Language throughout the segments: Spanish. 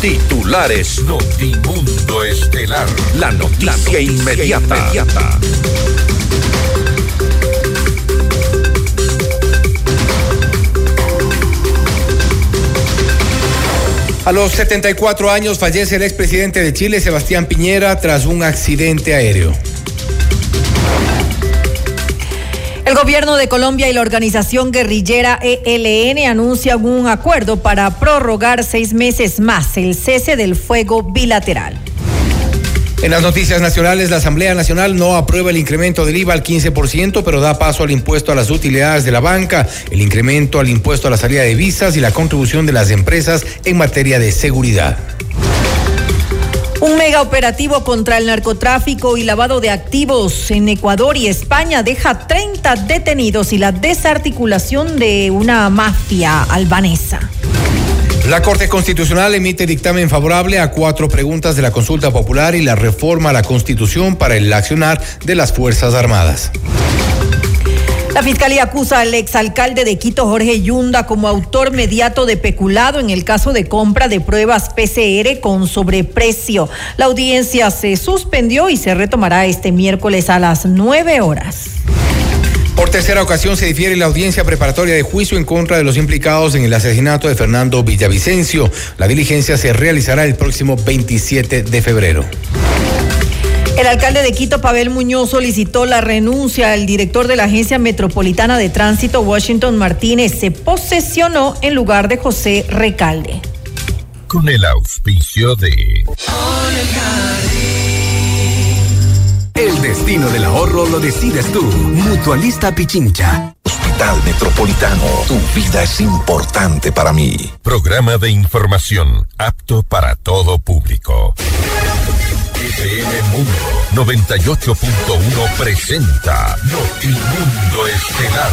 Titulares Notimundo Estelar. La noticia, inmediata. inmediata. A los 74 años fallece el expresidente de Chile, Sebastián Piñera, tras un accidente aéreo. El gobierno de Colombia y la organización guerrillera ELN anuncian un acuerdo para prorrogar seis meses más el cese del fuego bilateral. En las noticias nacionales, la Asamblea Nacional no aprueba el incremento del IVA al 15%, pero da paso al impuesto a las utilidades de la banca, el incremento al impuesto a la salida de visas y la contribución de las empresas en materia de seguridad. Un mega operativo contra el narcotráfico y lavado de activos en Ecuador y España deja 30 detenidos y la desarticulación de una mafia albanesa. La Corte Constitucional emite dictamen favorable a cuatro preguntas de la consulta popular y la reforma a la Constitución para el accionar de las Fuerzas Armadas. La fiscalía acusa al exalcalde de Quito, Jorge Yunda, como autor mediato de peculado en el caso de compra de pruebas PCR con sobreprecio. La audiencia se suspendió y se retomará este miércoles a las nueve horas. Por tercera ocasión se difiere la audiencia preparatoria de juicio en contra de los implicados en el asesinato de Fernando Villavicencio. La diligencia se realizará el próximo 27 de febrero. El alcalde de Quito, Pavel Muñoz, solicitó la renuncia al director de la Agencia Metropolitana de Tránsito, Washington Martínez. Se posesionó en lugar de José Recalde. Con el auspicio de... El destino del ahorro lo decides tú. Mutualista Pichincha. Hospital Metropolitano. Tu vida es importante para mí. Programa de información apto para todo público. FM Mundo 98.1 presenta Notimundo Estelar.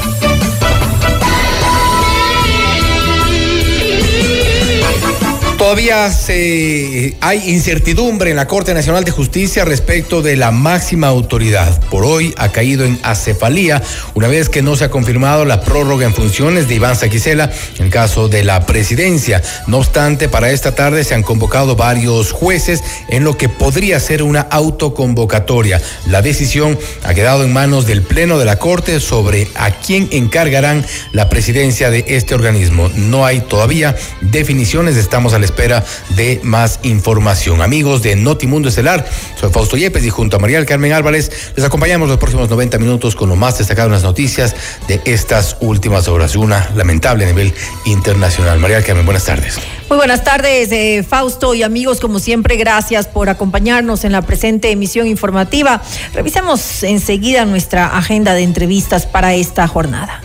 Todavía se, hay incertidumbre en la Corte Nacional de Justicia respecto de la máxima autoridad. Por hoy ha caído en acefalía una vez que no se ha confirmado la prórroga en funciones de Iván Saquicela en caso de la presidencia. No obstante, para esta tarde se han convocado varios jueces en lo que podría ser una autoconvocatoria. La decisión ha quedado en manos del Pleno de la Corte sobre a quién encargarán la presidencia de este organismo. No hay todavía definiciones, estamos al espera de más información. Amigos de Notimundo Estelar, soy Fausto Yepes y junto a María Carmen Álvarez les acompañamos los próximos 90 minutos con lo más destacado en las noticias de estas últimas horas. Una lamentable a nivel internacional. María Carmen, buenas tardes. Muy buenas tardes, eh, Fausto y amigos, como siempre, gracias por acompañarnos en la presente emisión informativa. Revisemos enseguida nuestra agenda de entrevistas para esta jornada.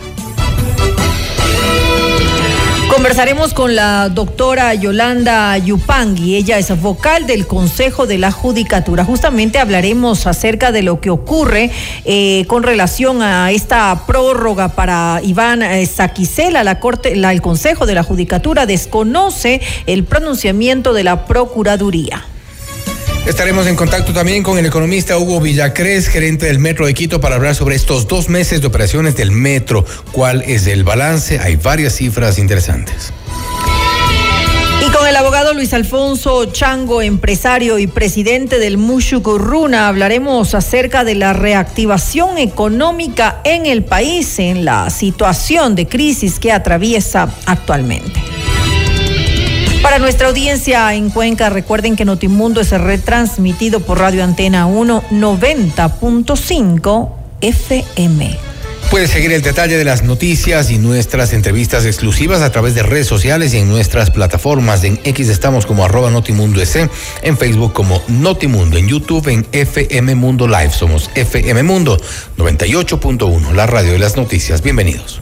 Conversaremos con la doctora Yolanda Yupangui. Ella es vocal del Consejo de la Judicatura. Justamente hablaremos acerca de lo que ocurre eh, con relación a esta prórroga para Iván eh, Saquicela. La Corte, la, el Consejo de la Judicatura desconoce el pronunciamiento de la Procuraduría. Estaremos en contacto también con el economista Hugo Villacrés, gerente del Metro de Quito, para hablar sobre estos dos meses de operaciones del metro. ¿Cuál es el balance? Hay varias cifras interesantes. Y con el abogado Luis Alfonso Chango, empresario y presidente del Mushukuruna, hablaremos acerca de la reactivación económica en el país en la situación de crisis que atraviesa actualmente. Para nuestra audiencia en Cuenca, recuerden que Notimundo es retransmitido por Radio Antena 1 90.5 FM. Puedes seguir el detalle de las noticias y nuestras entrevistas exclusivas a través de redes sociales y en nuestras plataformas. En X estamos como arroba Notimundo S, en Facebook como Notimundo, en YouTube en FM Mundo Live. Somos FM Mundo 98.1, la radio de las noticias. Bienvenidos.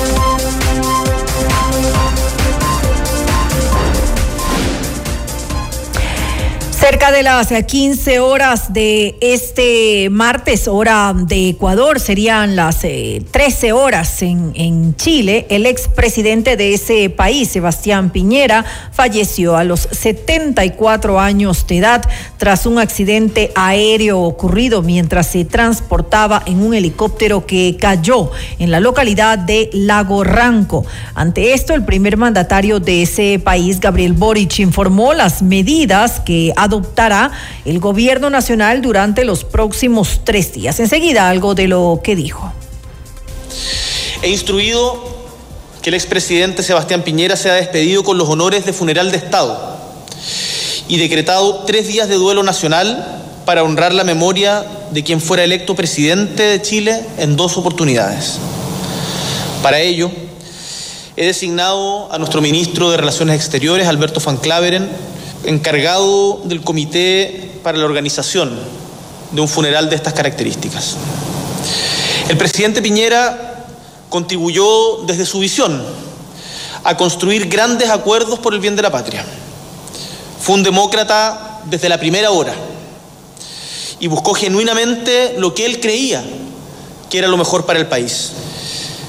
Cerca de las 15 horas de este martes, hora de Ecuador, serían las 13 eh, horas en, en Chile, el expresidente de ese país, Sebastián Piñera, falleció a los 74 años de edad tras un accidente aéreo ocurrido mientras se transportaba en un helicóptero que cayó en la localidad de Lago Ranco. Ante esto, el primer mandatario de ese país, Gabriel Boric, informó las medidas que ha adoptará el gobierno nacional durante los próximos tres días. Enseguida algo de lo que dijo. He instruido que el expresidente Sebastián Piñera sea despedido con los honores de funeral de Estado y decretado tres días de duelo nacional para honrar la memoria de quien fuera electo presidente de Chile en dos oportunidades. Para ello, he designado a nuestro ministro de Relaciones Exteriores, Alberto Van Claveren, encargado del comité para la organización de un funeral de estas características. El presidente Piñera contribuyó desde su visión a construir grandes acuerdos por el bien de la patria. Fue un demócrata desde la primera hora y buscó genuinamente lo que él creía que era lo mejor para el país.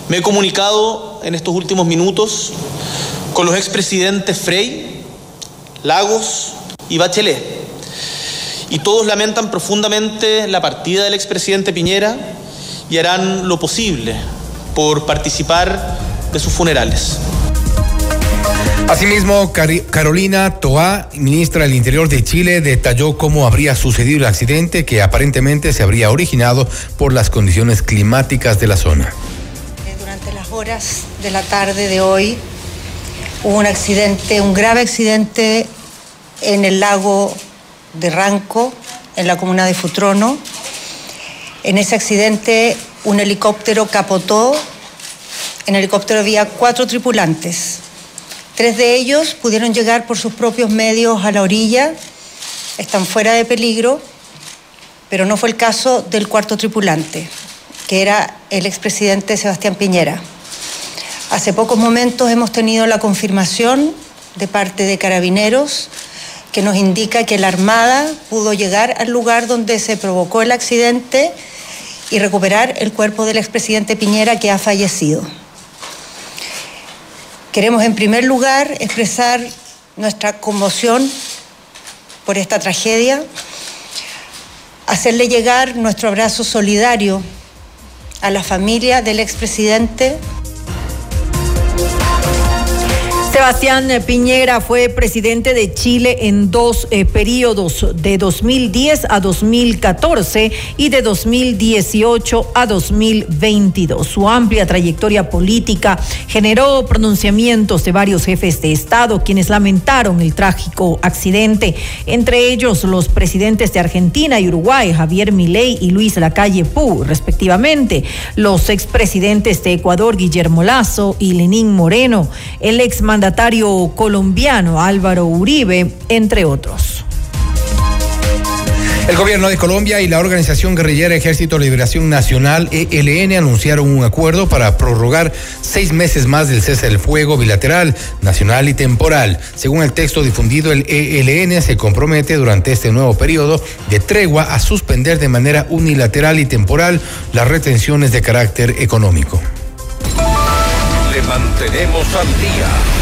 Me he comunicado en estos últimos minutos con los expresidentes Frey, Lagos y Bachelet. Y todos lamentan profundamente la partida del expresidente Piñera y harán lo posible por participar de sus funerales. Asimismo, Carolina Toá, ministra del Interior de Chile, detalló cómo habría sucedido el accidente que aparentemente se habría originado por las condiciones climáticas de la zona. Durante las horas de la tarde de hoy, Hubo un accidente, un grave accidente en el lago de Ranco, en la comuna de Futrono. En ese accidente un helicóptero capotó. En el helicóptero había cuatro tripulantes. Tres de ellos pudieron llegar por sus propios medios a la orilla, están fuera de peligro, pero no fue el caso del cuarto tripulante, que era el expresidente Sebastián Piñera. Hace pocos momentos hemos tenido la confirmación de parte de carabineros que nos indica que la Armada pudo llegar al lugar donde se provocó el accidente y recuperar el cuerpo del expresidente Piñera que ha fallecido. Queremos en primer lugar expresar nuestra conmoción por esta tragedia, hacerle llegar nuestro abrazo solidario a la familia del expresidente Sebastián Piñera fue presidente de Chile en dos eh, periodos, de 2010 a 2014 y de 2018 a 2022. Su amplia trayectoria política generó pronunciamientos de varios jefes de Estado quienes lamentaron el trágico accidente, entre ellos los presidentes de Argentina y Uruguay, Javier Milei y Luis Lacalle Pou, respectivamente, los expresidentes de Ecuador, Guillermo Lazo y Lenín Moreno, el ex mandatario colombiano Álvaro Uribe, entre otros. El gobierno de Colombia y la organización guerrillera Ejército de Liberación Nacional, ELN, anunciaron un acuerdo para prorrogar seis meses más del cese del fuego bilateral, nacional y temporal. Según el texto difundido, el ELN se compromete durante este nuevo periodo de tregua a suspender de manera unilateral y temporal las retenciones de carácter económico. Le mantenemos al día.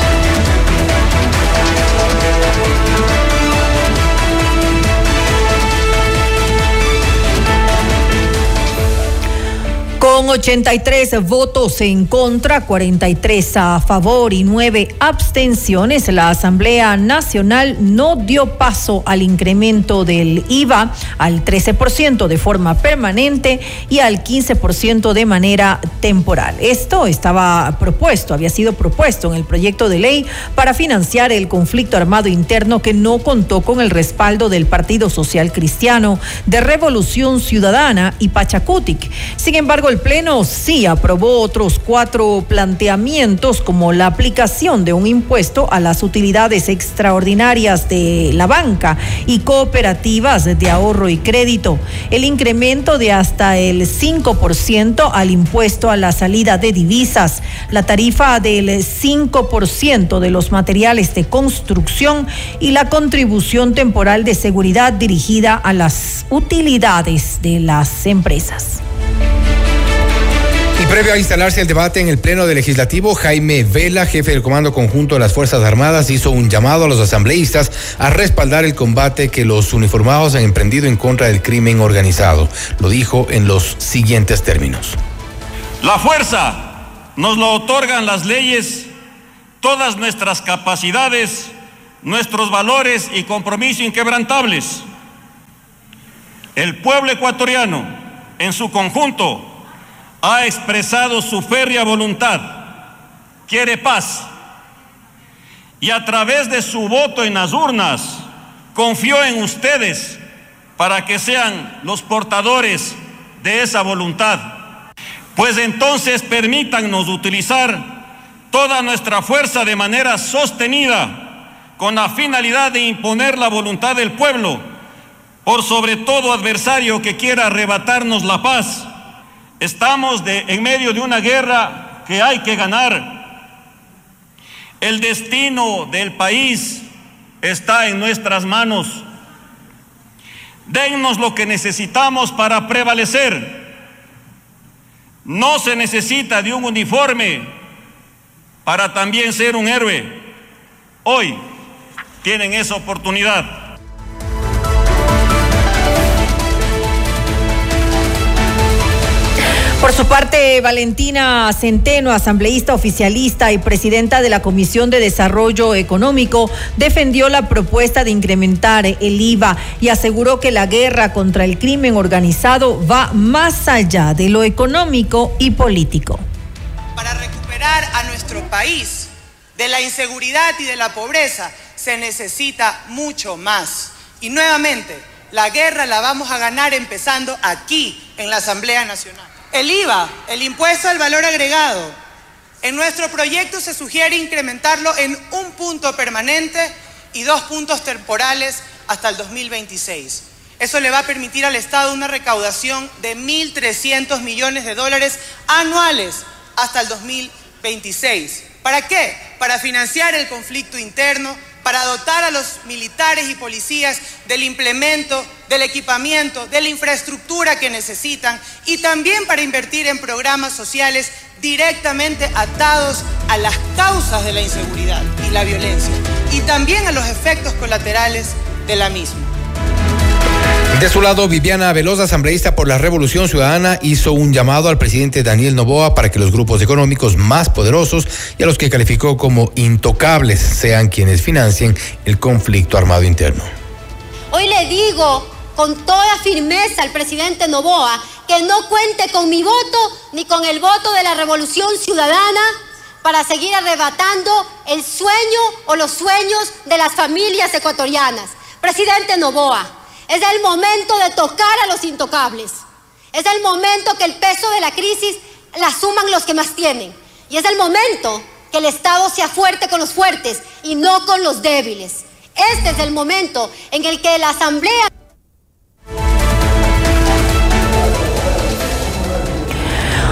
Con 83 votos en contra, 43 a favor y 9 abstenciones, la Asamblea Nacional no dio paso al incremento del IVA al 13% de forma permanente y al 15% de manera temporal. Esto estaba propuesto, había sido propuesto en el proyecto de ley para financiar el conflicto armado interno que no contó con el respaldo del Partido Social Cristiano, de Revolución Ciudadana y Pachacutic. Sin embargo, el Pleno sí aprobó otros cuatro planteamientos como la aplicación de un impuesto a las utilidades extraordinarias de la banca y cooperativas de ahorro y crédito, el incremento de hasta el 5% al impuesto a la salida de divisas, la tarifa del 5% de los materiales de construcción y la contribución temporal de seguridad dirigida a las utilidades de las empresas. Y previo a instalarse el debate en el Pleno del Legislativo, Jaime Vela, jefe del Comando Conjunto de las Fuerzas Armadas, hizo un llamado a los asambleístas a respaldar el combate que los uniformados han emprendido en contra del crimen organizado. Lo dijo en los siguientes términos. La fuerza nos lo otorgan las leyes, todas nuestras capacidades, nuestros valores y compromisos inquebrantables. El pueblo ecuatoriano, en su conjunto, ha expresado su férrea voluntad, quiere paz y a través de su voto en las urnas confió en ustedes para que sean los portadores de esa voluntad. Pues entonces permítannos utilizar toda nuestra fuerza de manera sostenida con la finalidad de imponer la voluntad del pueblo por sobre todo adversario que quiera arrebatarnos la paz Estamos en medio de una guerra que hay que ganar. El destino del país está en nuestras manos. Dennos lo que necesitamos para prevalecer. No se necesita de un uniforme para también ser un héroe. Hoy tienen esa oportunidad. Por su parte, Valentina Centeno, asambleísta oficialista y presidenta de la Comisión de Desarrollo Económico, defendió la propuesta de incrementar el IVA y aseguró que la guerra contra el crimen organizado va más allá de lo económico y político. Para recuperar a nuestro país de la inseguridad y de la pobreza se necesita mucho más. Y nuevamente, la guerra la vamos a ganar empezando aquí, en la Asamblea Nacional. El IVA, el impuesto al valor agregado. En nuestro proyecto se sugiere incrementarlo en un punto permanente y dos puntos temporales hasta el 2026. Eso le va a permitir al Estado una recaudación de 1.300 millones de dólares anuales hasta el 2026. ¿Para qué? Para financiar el conflicto interno, para dotar a los militares y policías del implemento, del equipamiento, de la infraestructura que necesitan y también para invertir en programas sociales directamente atados a las causas de la inseguridad y la violencia y también a los efectos colaterales de la misma. De su lado, Viviana Velosa, asambleísta por la Revolución Ciudadana, hizo un llamado al presidente Daniel Novoa para que los grupos económicos más poderosos y a los que calificó como intocables sean quienes financien el conflicto armado interno. Hoy le digo con toda firmeza al presidente Novoa que no cuente con mi voto ni con el voto de la Revolución Ciudadana para seguir arrebatando el sueño o los sueños de las familias ecuatorianas. Presidente Novoa, es el momento de tocar a los intocables. Es el momento que el peso de la crisis la suman los que más tienen. Y es el momento que el Estado sea fuerte con los fuertes y no con los débiles. Este es el momento en el que la Asamblea...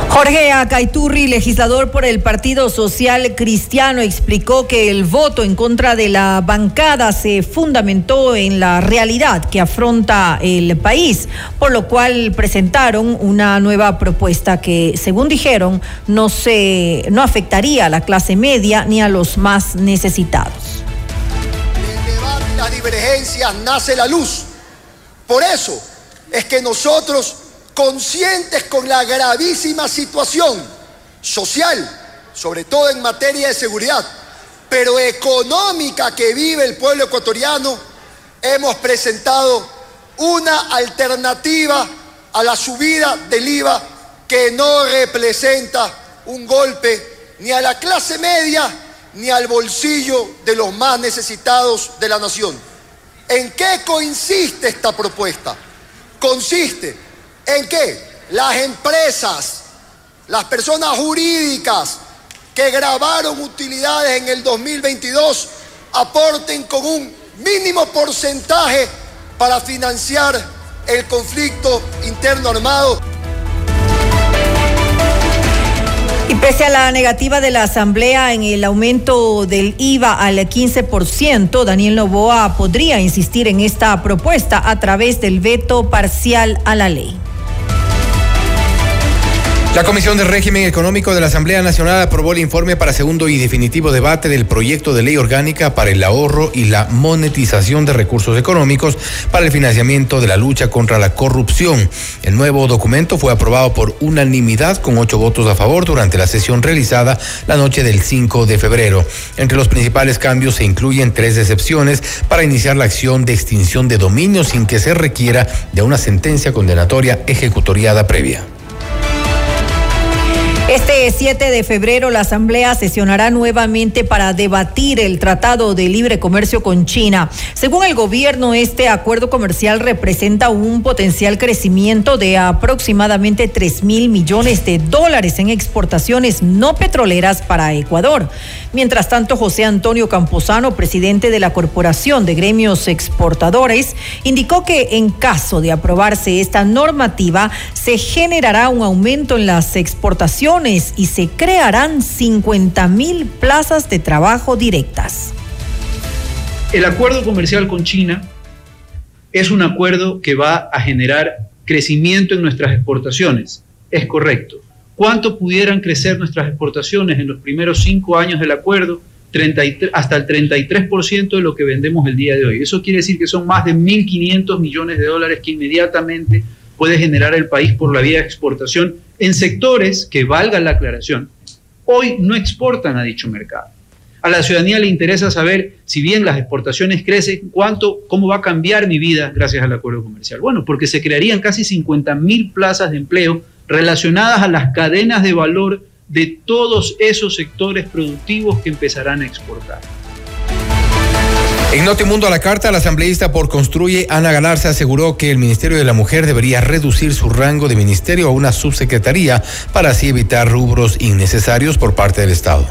Jorge Acaiturri, legislador por el Partido Social Cristiano, explicó que el voto en contra de la bancada se fundamentó en la realidad que afronta el país, por lo cual presentaron una nueva propuesta que, según dijeron, no se no afectaría a la clase media ni a los más necesitados. Las divergencias nace la luz. Por eso es que nosotros conscientes con la gravísima situación social, sobre todo en materia de seguridad, pero económica que vive el pueblo ecuatoriano, hemos presentado una alternativa a la subida del IVA que no representa un golpe ni a la clase media ni al bolsillo de los más necesitados de la nación. ¿En qué consiste esta propuesta? Consiste ¿En qué? Las empresas las personas jurídicas que grabaron utilidades en el 2022 aporten con un mínimo porcentaje para financiar el conflicto interno armado. Y pese a la negativa de la Asamblea en el aumento del IVA al 15%, Daniel Novoa podría insistir en esta propuesta a través del veto parcial a la ley. La Comisión de Régimen Económico de la Asamblea Nacional aprobó el informe para segundo y definitivo debate del proyecto de ley orgánica para el ahorro y la monetización de recursos económicos para el financiamiento de la lucha contra la corrupción. El nuevo documento fue aprobado por unanimidad con ocho votos a favor durante la sesión realizada la noche del 5 de febrero. Entre los principales cambios se incluyen tres excepciones para iniciar la acción de extinción de dominio sin que se requiera de una sentencia condenatoria ejecutoriada previa. Este 7 de febrero la Asamblea sesionará nuevamente para debatir el Tratado de Libre Comercio con China. Según el gobierno, este acuerdo comercial representa un potencial crecimiento de aproximadamente 3 mil millones de dólares en exportaciones no petroleras para Ecuador. Mientras tanto, José Antonio Camposano, presidente de la Corporación de Gremios Exportadores, indicó que en caso de aprobarse esta normativa, se generará un aumento en las exportaciones y se crearán 50 mil plazas de trabajo directas. El acuerdo comercial con China es un acuerdo que va a generar crecimiento en nuestras exportaciones. Es correcto. ¿Cuánto pudieran crecer nuestras exportaciones en los primeros cinco años del acuerdo? 33, hasta el 33% de lo que vendemos el día de hoy. Eso quiere decir que son más de 1.500 millones de dólares que inmediatamente puede generar el país por la vía de exportación en sectores que, valga la aclaración, hoy no exportan a dicho mercado. A la ciudadanía le interesa saber, si bien las exportaciones crecen, cuánto, cómo va a cambiar mi vida gracias al acuerdo comercial. Bueno, porque se crearían casi 50 mil plazas de empleo relacionadas a las cadenas de valor de todos esos sectores productivos que empezarán a exportar. En Notimundo a la carta, la asambleísta por Construye, Ana Galarza, aseguró que el Ministerio de la Mujer debería reducir su rango de ministerio a una subsecretaría para así evitar rubros innecesarios por parte del Estado.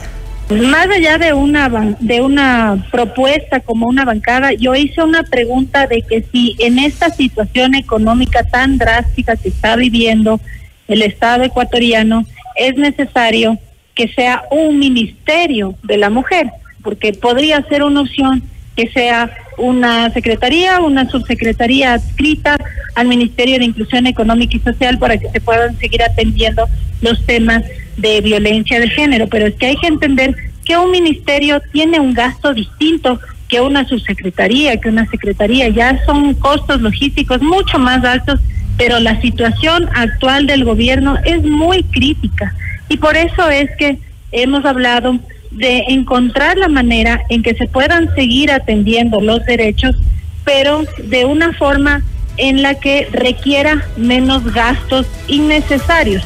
Más allá de una de una propuesta como una bancada, yo hice una pregunta de que si en esta situación económica tan drástica que está viviendo el Estado ecuatoriano es necesario que sea un ministerio de la mujer, porque podría ser una opción que sea una secretaría, una subsecretaría adscrita al Ministerio de Inclusión Económica y Social para que se puedan seguir atendiendo los temas de violencia de género. Pero es que hay que entender que un ministerio tiene un gasto distinto que una subsecretaría, que una secretaría. Ya son costos logísticos mucho más altos, pero la situación actual del gobierno es muy crítica. Y por eso es que hemos hablado de encontrar la manera en que se puedan seguir atendiendo los derechos, pero de una forma en la que requiera menos gastos innecesarios.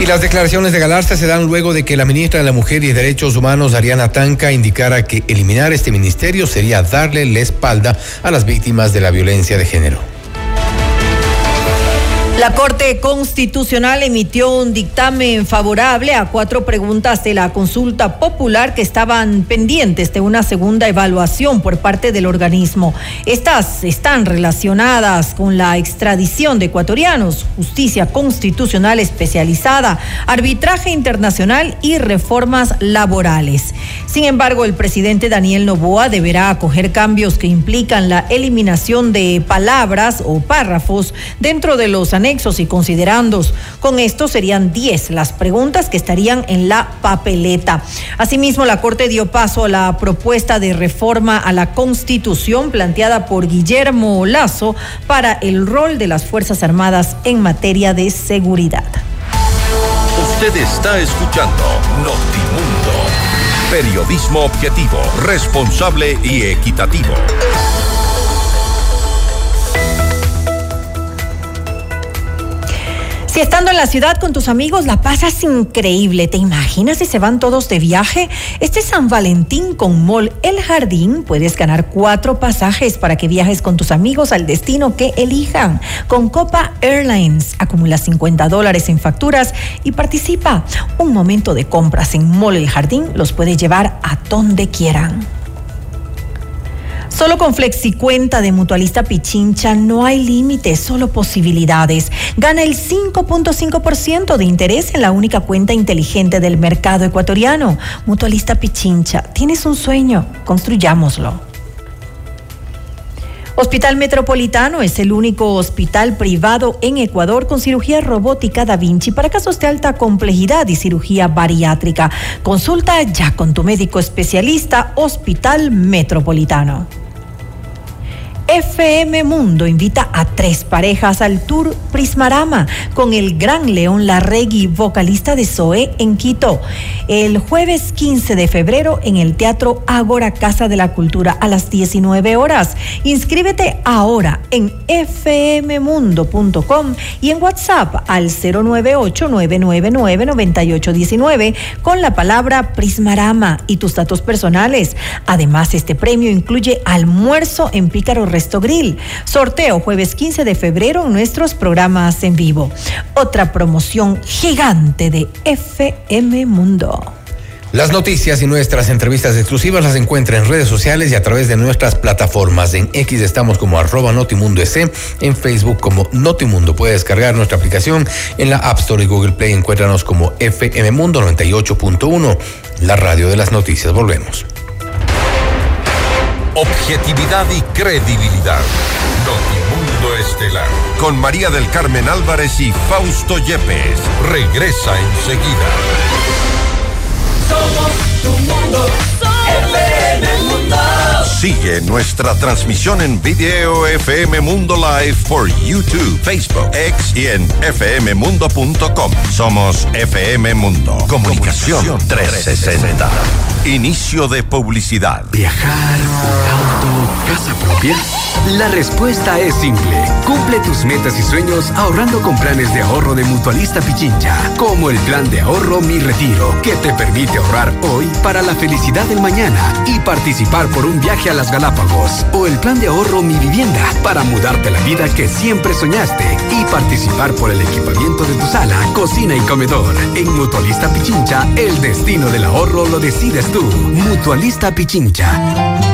Y las declaraciones de Galarza se dan luego de que la ministra de la Mujer y Derechos Humanos, Ariana Tanca, indicara que eliminar este ministerio sería darle la espalda a las víctimas de la violencia de género. La Corte Constitucional emitió un dictamen favorable a cuatro preguntas de la consulta popular que estaban pendientes de una segunda evaluación por parte del organismo. Estas están relacionadas con la extradición de ecuatorianos, justicia constitucional especializada, arbitraje internacional y reformas laborales. Sin embargo, el presidente Daniel Novoa deberá acoger cambios que implican la eliminación de palabras o párrafos dentro de los anexos y considerandos. Con esto serían 10 las preguntas que estarían en la papeleta. Asimismo, la Corte dio paso a la propuesta de reforma a la Constitución planteada por Guillermo Lazo para el rol de las Fuerzas Armadas en materia de seguridad. Usted está escuchando Notimundo. Periodismo objetivo, responsable y equitativo. Si estando en la ciudad con tus amigos la pasas increíble, ¿te imaginas si se van todos de viaje? Este San Valentín con Mall El Jardín puedes ganar cuatro pasajes para que viajes con tus amigos al destino que elijan. Con Copa Airlines acumula 50 dólares en facturas y participa. Un momento de compras en Mall El Jardín los puede llevar a donde quieran. Solo con FlexiCuenta de Mutualista Pichincha no hay límites, solo posibilidades. Gana el 5.5% de interés en la única cuenta inteligente del mercado ecuatoriano. Mutualista Pichincha, tienes un sueño, construyámoslo. Hospital Metropolitano es el único hospital privado en Ecuador con cirugía robótica Da Vinci para casos de alta complejidad y cirugía bariátrica. Consulta ya con tu médico especialista Hospital Metropolitano. FM Mundo invita a tres parejas al Tour Prismarama con el gran León Larregui, vocalista de Zoe en Quito, el jueves 15 de febrero en el Teatro Ágora Casa de la Cultura a las 19 horas. Inscríbete ahora en fmmundo.com y en WhatsApp al 098-999-9819 con la palabra Prismarama y tus datos personales. Además, este premio incluye almuerzo en Pícaro Resto Grill. Sorteo jueves 15 de febrero en nuestros programas en vivo. Otra promoción gigante de FM Mundo. Las noticias y nuestras entrevistas exclusivas las encuentra en redes sociales y a través de nuestras plataformas. En X estamos como arroba Notimundo en Facebook como Notimundo. Puede descargar nuestra aplicación en la App Store y Google Play. Encuéntranos como FM Mundo 98.1, la radio de las noticias. Volvemos objetividad y credibilidad. Notimundo Estelar. Con María del Carmen Álvarez y Fausto Yepes. Regresa enseguida. Somos tu mundo. Sigue nuestra transmisión en video FM Mundo Live por YouTube, Facebook, X y en fmmundo.com. Somos FM Mundo. Comunicación 360. Inicio de publicidad. ¿Viajar, auto, casa propia? La respuesta es simple. Cumple tus metas y sueños ahorrando con planes de ahorro de Mutualista Pichincha, como el plan de ahorro Mi Retiro, que te permite ahorrar hoy para la felicidad del mañana y participar por un viaje a las Galápagos, o el plan de ahorro Mi Vivienda, para mudarte la vida que siempre soñaste y participar por el equipamiento de tu sala, cocina y comedor. En Mutualista Pichincha, el destino del ahorro lo decides tú. Mutualista Pichincha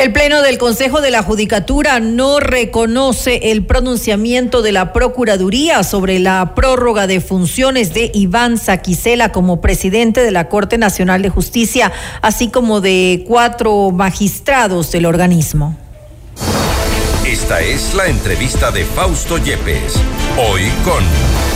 El Pleno del Consejo de la Judicatura no reconoce el pronunciamiento de la Procuraduría sobre la prórroga de funciones de Iván Saquicela como presidente de la Corte Nacional de Justicia, así como de cuatro magistrados del organismo. Esta es la entrevista de Fausto Yepes, hoy con...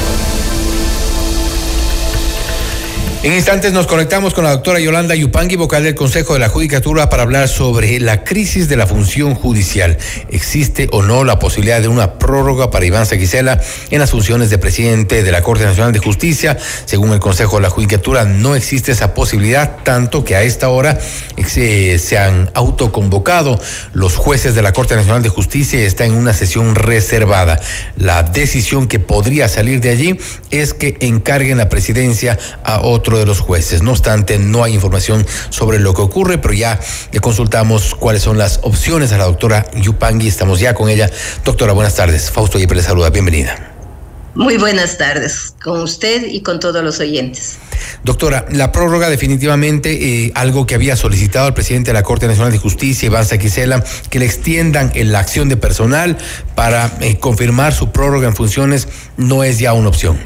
En instantes nos conectamos con la doctora Yolanda Yupangui, vocal del Consejo de la Judicatura, para hablar sobre la crisis de la función judicial. ¿Existe o no la posibilidad de una prórroga para Iván Saquicela en las funciones de presidente de la Corte Nacional de Justicia? Según el Consejo de la Judicatura, no existe esa posibilidad, tanto que a esta hora se, se han autoconvocado los jueces de la Corte Nacional de Justicia y está en una sesión reservada. La decisión que podría salir de allí es que encarguen la presidencia a otro de los jueces. No obstante, no hay información sobre lo que ocurre, pero ya le consultamos cuáles son las opciones a la doctora Yupangui. Estamos ya con ella. Doctora, buenas tardes. Fausto Yepes le saluda. Bienvenida. Muy buenas tardes con usted y con todos los oyentes. Doctora, la prórroga definitivamente, eh, algo que había solicitado el presidente de la Corte Nacional de Justicia, Iván Saquicela, que le extiendan en la acción de personal para eh, confirmar su prórroga en funciones, no es ya una opción.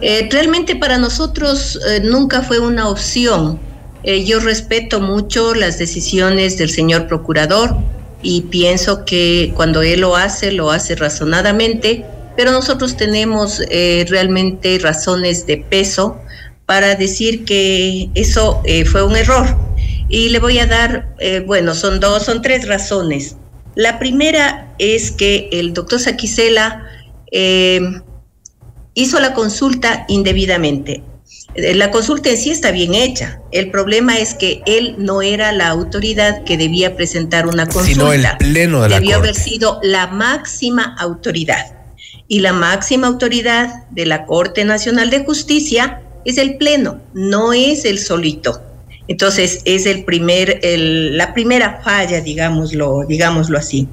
Eh, realmente para nosotros nunca fue una opción. yo respeto mucho las decisiones del señor procurador y pienso que cuando él lo hace, lo hace razonadamente pero nosotros tenemos eh, realmente razones de peso para decir que eso eh, fue un error. Y le voy a dar, eh, bueno, son dos, son tres razones. La primera es que el doctor Saquicela hizo la consulta indebidamente. La consulta en sí está bien hecha. El problema es que él no era la autoridad que debía presentar una consulta. Sino el pleno de la Debió haber sido la máxima autoridad y la máxima autoridad de la Corte Nacional de Justicia es el Pleno, no es el solito. Entonces es el primer, la primera falla, digámoslo, digámoslo así.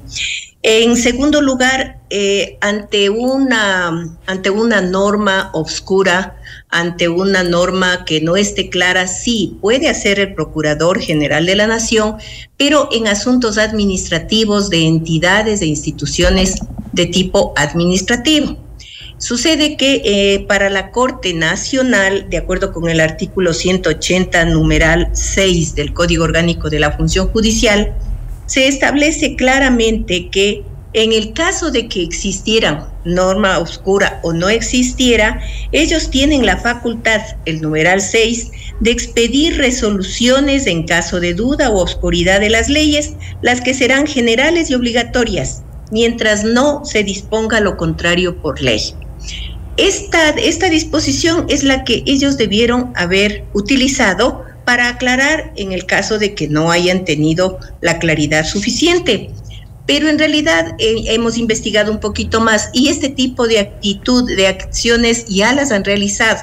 En segundo lugar, eh, ante, una, ante una norma obscura, ante una norma que no esté clara, sí, puede hacer el Procurador General de la Nación, pero en asuntos administrativos de entidades e instituciones de tipo administrativo. Sucede que eh, para la Corte Nacional, de acuerdo con el artículo 180, numeral 6 del Código Orgánico de la Función Judicial, se establece claramente que en el caso de que existiera norma oscura o no existiera, ellos tienen la facultad, el numeral 6, de expedir resoluciones en caso de duda o oscuridad de las leyes, las que serán generales y obligatorias, mientras no se disponga lo contrario por ley. Esta, esta disposición es la que ellos debieron haber utilizado para aclarar en el caso de que no hayan tenido la claridad suficiente. Pero en realidad eh, hemos investigado un poquito más y este tipo de actitud, de acciones ya las han realizado.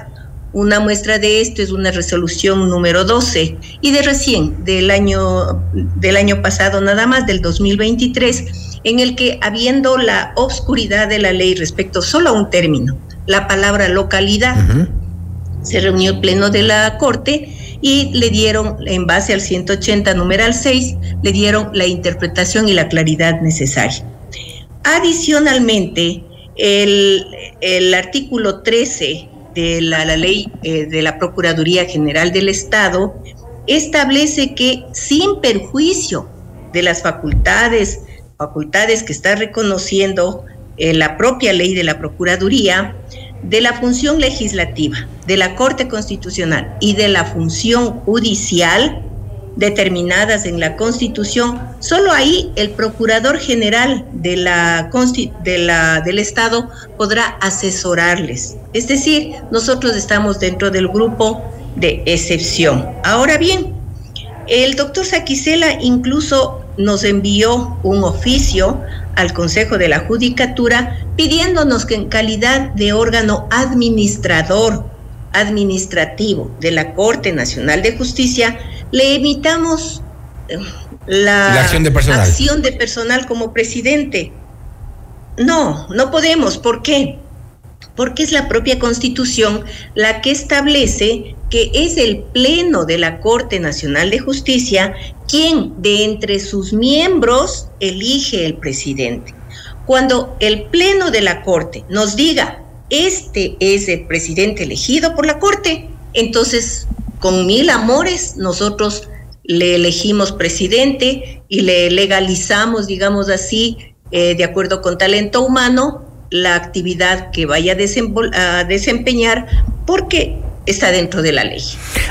Una muestra de esto es una resolución número 12 y de recién, del año, del año pasado nada más, del 2023, en el que habiendo la obscuridad de la ley respecto solo a un término, la palabra localidad, se reunió el pleno de la Corte y le dieron, en base al 180 numeral 6, le dieron la interpretación y la claridad necesaria. Adicionalmente, el, artículo 13 de la, ley eh, de la Procuraduría General del Estado establece que sin perjuicio de las facultades, facultades que está reconociendo eh, la propia ley de la Procuraduría, de la función legislativa, de la Corte Constitucional y de la función judicial determinadas en la Constitución, solo ahí el Procurador General del Estado podrá asesorarles. Es decir, nosotros estamos dentro del grupo de excepción. Ahora bien, el doctor Saquicela incluso nos envió un oficio al Consejo de la Judicatura pidiéndonos que en calidad de órgano administrador administrativo de la Corte Nacional de Justicia le emitamos eh, la, acción, de acción de personal como presidente. No, no podemos. ¿Por qué? Porque es la propia Constitución la que establece que es el Pleno de la Corte Nacional de Justicia quien de entre sus miembros elige el presidente. Cuando el Pleno de la Corte nos diga, este es el presidente elegido por la Corte, entonces con mil amores nosotros le elegimos presidente y le legalizamos, digamos así, eh, de acuerdo con talento humano, la actividad que vaya a, desempeñar porque está dentro de la ley.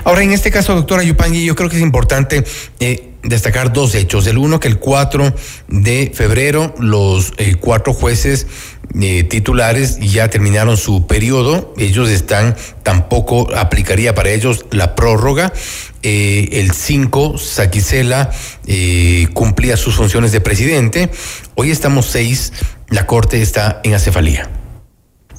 Ahora, en este caso, doctora Yupangui, yo creo que es importante eh, destacar dos hechos. El uno, que el 4 de febrero los eh, cuatro jueces eh, titulares ya terminaron su periodo. Ellos están, tampoco aplicaría para ellos la prórroga. el 5, Saquicela cumplía sus funciones de presidente. Hoy estamos seis, la Corte está en acefalía.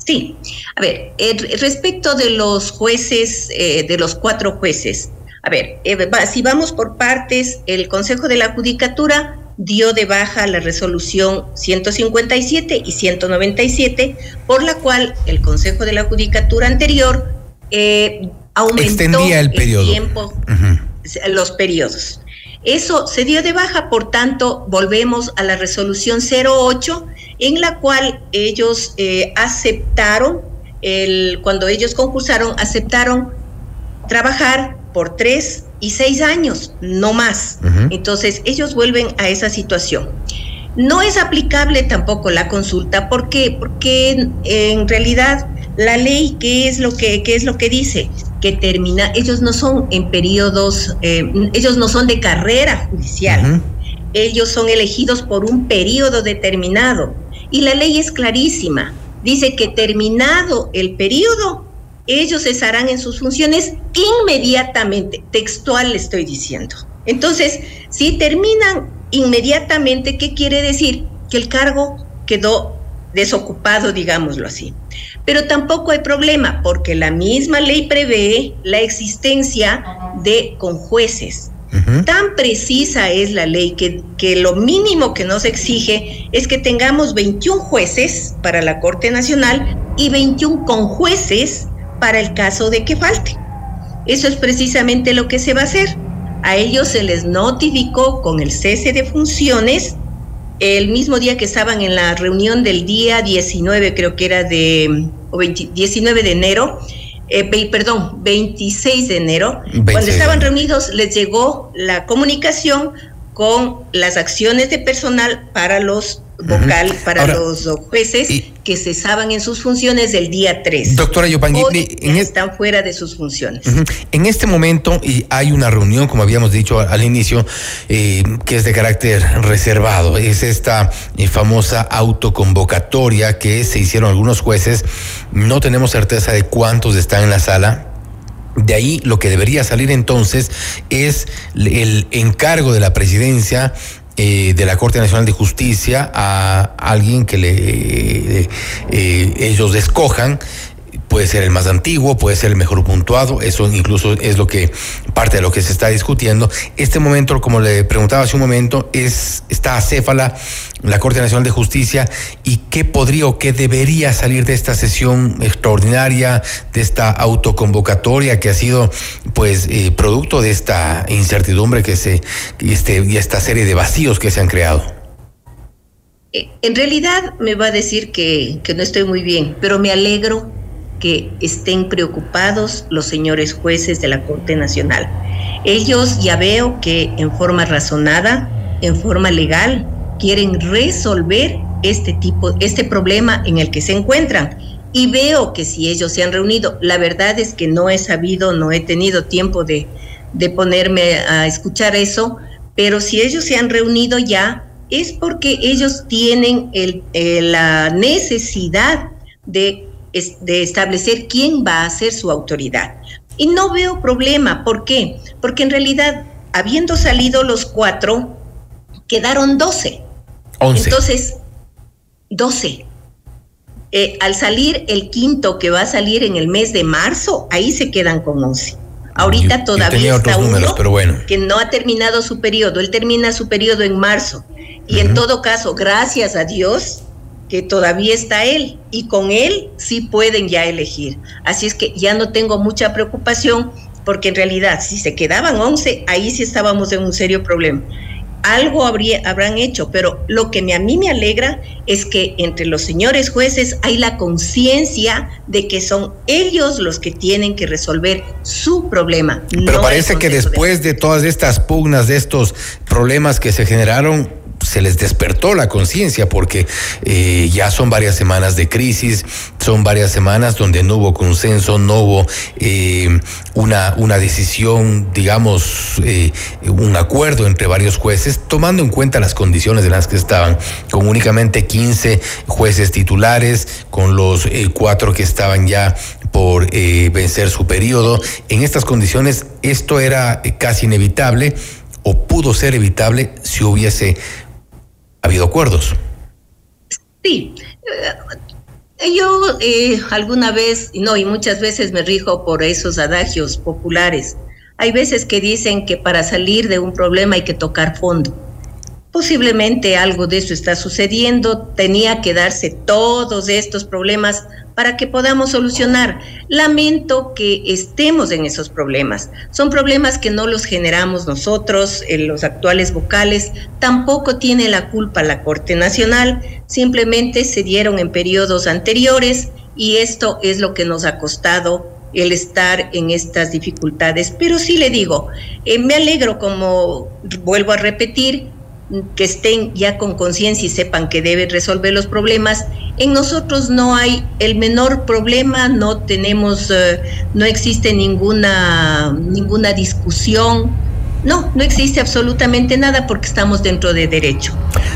Sí, a ver, respecto de los jueces, de los cuatro jueces, a ver, eh, si vamos por partes, el Consejo de la Judicatura dio de baja la resolución 157 y 197, por la cual el Consejo de la Judicatura anterior eh, aumentó Extendía el periodo. tiempo, los periodos. Eso se dio de baja, por tanto, volvemos a la resolución 08, en la cual ellos eh, aceptaron, el, cuando ellos concursaron, aceptaron trabajar por tres y seis años, no más. Entonces, ellos vuelven a esa situación. No es aplicable tampoco la consulta, ¿por qué? Porque en realidad la ley, ¿qué es lo que, qué es lo que dice? Que termina, ellos no son en periodos, eh, ellos no son de carrera judicial, ellos son elegidos por un periodo determinado. Y la ley es clarísima, dice que terminado el periodo, ellos cesarán en sus funciones inmediatamente, textual le estoy diciendo. Entonces, si terminan inmediatamente, ¿qué quiere decir? Que el cargo quedó desocupado, digámoslo así. Pero tampoco hay problema, porque la misma ley prevé la existencia de conjueces. Tan precisa es la ley que, que lo mínimo que nos exige es que tengamos 21 jueces para la Corte Nacional y 21 conjueces para el caso de que falte. Eso es precisamente lo que se va a hacer. A ellos se les notificó con el cese de funciones el mismo día que estaban en la reunión del día 19, creo que era de 19 de enero, eh, perdón, 26 de enero, cuando estaban reunidos les llegó la comunicación con las acciones de personal para los vocal para los jueces que cesaban en sus funciones del día 3. Doctora Yopangui, están fuera de sus funciones. En este momento y hay una reunión, como habíamos dicho al, inicio, eh, que es de carácter reservado. Es esta eh, famosa autoconvocatoria que se hicieron algunos jueces. No tenemos certeza de cuántos están en la sala. De ahí lo que debería salir entonces es el encargo de la presidencia eh, de la Corte Nacional de Justicia a alguien que le eh, eh, ellos escojan puede ser el más antiguo, puede ser el mejor puntuado, eso incluso es lo que parte de lo que se está discutiendo. Este momento, como le preguntaba hace un momento, es está acéfala la Corte Nacional de Justicia y qué podría o qué debería salir de esta sesión extraordinaria, de esta autoconvocatoria que ha sido pues eh, producto de esta incertidumbre que se y este y esta serie de vacíos que se han creado. Eh, en realidad me va a decir que, que no estoy muy bien, pero me alegro que estén preocupados los señores jueces de la Corte Nacional. Ellos ya veo que en forma razonada, en forma legal, quieren resolver este tipo, este problema en el que se encuentran. Y veo que si ellos se han reunido, la verdad es que no he sabido, no he tenido tiempo de, de ponerme a escuchar eso, pero si ellos se han reunido ya, es porque ellos tienen eh, la necesidad de de establecer quién va a ser su autoridad. Y no veo problema. ¿Por qué? Porque en realidad, habiendo salido los cuatro, quedaron doce. Entonces, doce. Eh, al salir el quinto que va a salir en el mes de marzo, ahí se quedan con once. Ahorita todavía está uno pero bueno. que no ha terminado su periodo. Él termina su periodo en marzo. Y en todo caso, gracias a Dios, que todavía está él y con él sí pueden ya elegir. Así es que ya no tengo mucha preocupación porque en realidad si se quedaban 11, ahí sí estábamos en un serio problema. Algo habría, habrán hecho, pero lo que me, a mí me alegra es que entre los señores jueces hay la conciencia de que son ellos los que tienen que resolver su problema. Pero parece que después de todas estas pugnas, de estos problemas que se generaron, se les despertó la conciencia porque eh, ya son varias semanas de crisis, son varias semanas donde no hubo consenso, no hubo eh, una, una decisión, digamos, eh, un acuerdo entre varios jueces, tomando en cuenta las condiciones de las que estaban, con únicamente 15 jueces titulares, con los cuatro que estaban ya por vencer su periodo. En estas condiciones esto era casi inevitable o pudo ser evitable si hubiese habido acuerdos. Sí. Eh, yo eh, alguna vez, no, y muchas veces me rijo por esos adagios populares. Hay veces que dicen que para salir de un problema hay que tocar fondo. Posiblemente algo de eso está sucediendo, tenía que darse todos estos problemas para que podamos solucionar. Lamento que estemos en esos problemas. Son problemas que no los generamos nosotros, los actuales vocales, tampoco tiene la culpa la Corte Nacional, simplemente se dieron en periodos anteriores y esto es lo que nos ha costado el estar en estas dificultades. Pero sí le digo, eh, me alegro, como vuelvo a repetir, que estén ya con conciencia y sepan que deben resolver los problemas. En nosotros no hay el menor problema, no tenemos, eh, no existe ninguna, ninguna discusión. No, no existe absolutamente nada porque estamos dentro de derecho.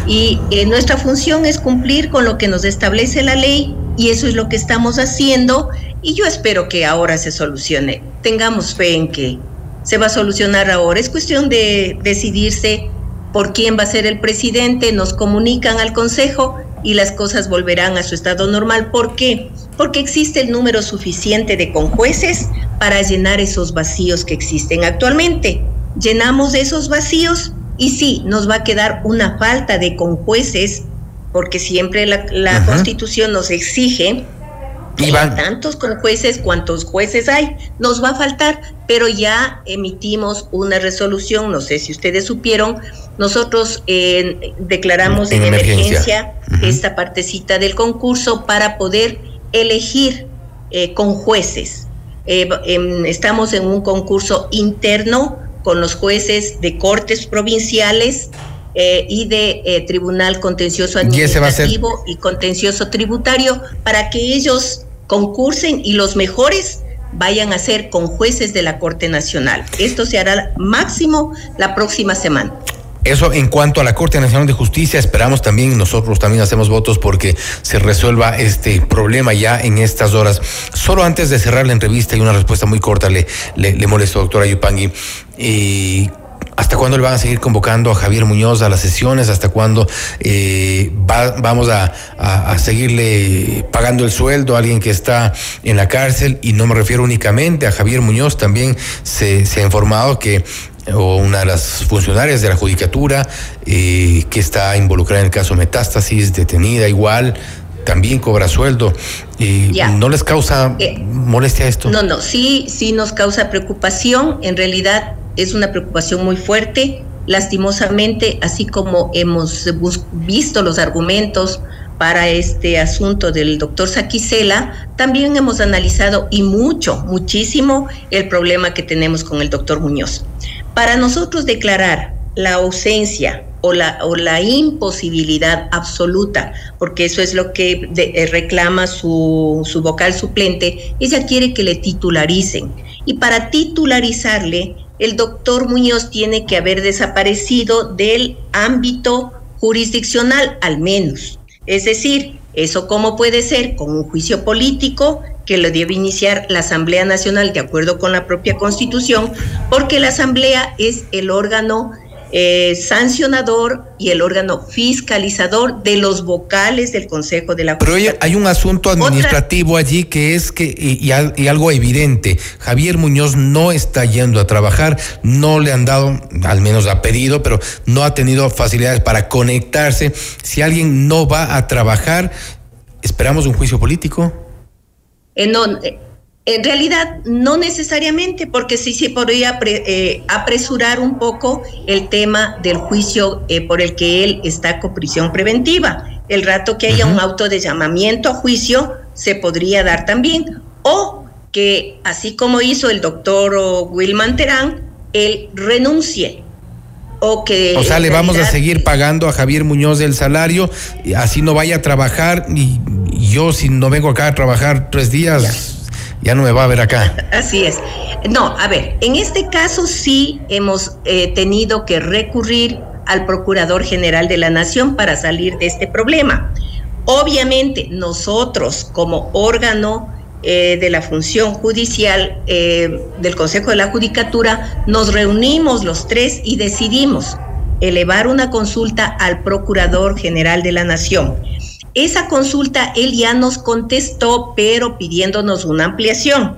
Y eh, nuestra función es cumplir con lo que nos establece la ley y eso es lo que estamos haciendo y yo espero que ahora se solucione. Tengamos fe en que se va a solucionar ahora. Es cuestión de decidirse por quién va a ser el presidente, nos comunican al Consejo y las cosas volverán a su estado normal. ¿Por qué? Porque existe el número suficiente de conjueces para llenar esos vacíos que existen actualmente. Llenamos esos vacíos y sí, nos va a quedar una falta de conjueces, porque siempre la, Constitución nos exige tantos con jueces cuantos jueces hay. Nos va a faltar, pero ya emitimos una resolución, no sé si ustedes supieron, nosotros eh, declaramos en, emergencia, esta partecita del concurso para poder elegir eh, con jueces. Eh, em, estamos en un concurso interno con los jueces de cortes provinciales y de Tribunal Contencioso Administrativo y, Contencioso Tributario para que ellos concursen y los mejores vayan a ser con jueces de la Corte Nacional. Esto se hará máximo la próxima semana. Eso en cuanto a la Corte Nacional de Justicia, esperamos también, nosotros también hacemos votos porque se resuelva este problema ya en estas horas. Solo antes de cerrar la entrevista y una respuesta muy corta le, le, molesto, doctora Yupangui. Y ¿Hasta cuándo le van a seguir convocando a Javier Muñoz a las sesiones? ¿Hasta cuándo eh, vamos a, seguirle pagando el sueldo a alguien que está en la cárcel? Y no me refiero únicamente a Javier Muñoz, también se, se ha informado que o una de las funcionarias de la judicatura eh, que está involucrada en el caso Metástasis, detenida igual, también cobra sueldo. y ¿No les causa eh, molestia esto? No, no, sí, sí nos causa preocupación. En realidad es una preocupación muy fuerte. Lastimosamente, así como hemos visto los argumentos para este asunto del doctor Saquicela, también hemos analizado y mucho, muchísimo el problema que tenemos con el doctor Muñoz. Para nosotros declarar la ausencia o la, o la imposibilidad absoluta, porque eso es lo que eh, reclama su, su vocal suplente, ella quiere que le titularicen. Y para titularizarle, el doctor Muñoz tiene que haber desaparecido del ámbito jurisdiccional, al menos. Es decir, ¿eso cómo puede ser? Con un juicio político que lo debe iniciar la Asamblea Nacional de acuerdo con la propia Constitución, porque la Asamblea es el órgano eh, sancionador y el órgano fiscalizador de los vocales del Consejo de la Pero hay un asunto administrativo allí que es que, y, algo evidente, Javier Muñoz no está yendo a trabajar, no le han dado, al menos ha pedido, pero no ha tenido facilidades para conectarse. Si alguien no va a trabajar, ¿esperamos un juicio político? Eh, eh, en realidad no necesariamente, porque sí se podría eh, apresurar un poco el tema del juicio por el que él está con prisión preventiva. El rato que haya un auto de llamamiento a juicio se podría dar también. O que, así como hizo el doctor Wilman Terán, él renuncie. O, que o sea, le vamos a seguir pagando a Javier Muñoz el salario, así no vaya a trabajar y yo si no vengo acá a trabajar tres días, ya, no me va a ver acá. Así es. No, a ver, en este caso sí hemos eh, tenido que recurrir al Procurador General de la Nación para salir de este problema. Obviamente nosotros como órgano eh, de la función judicial eh, del Consejo de la Judicatura nos reunimos los tres y decidimos elevar una consulta al Procurador General de la Nación esa consulta él ya nos contestó, pero pidiéndonos una ampliación.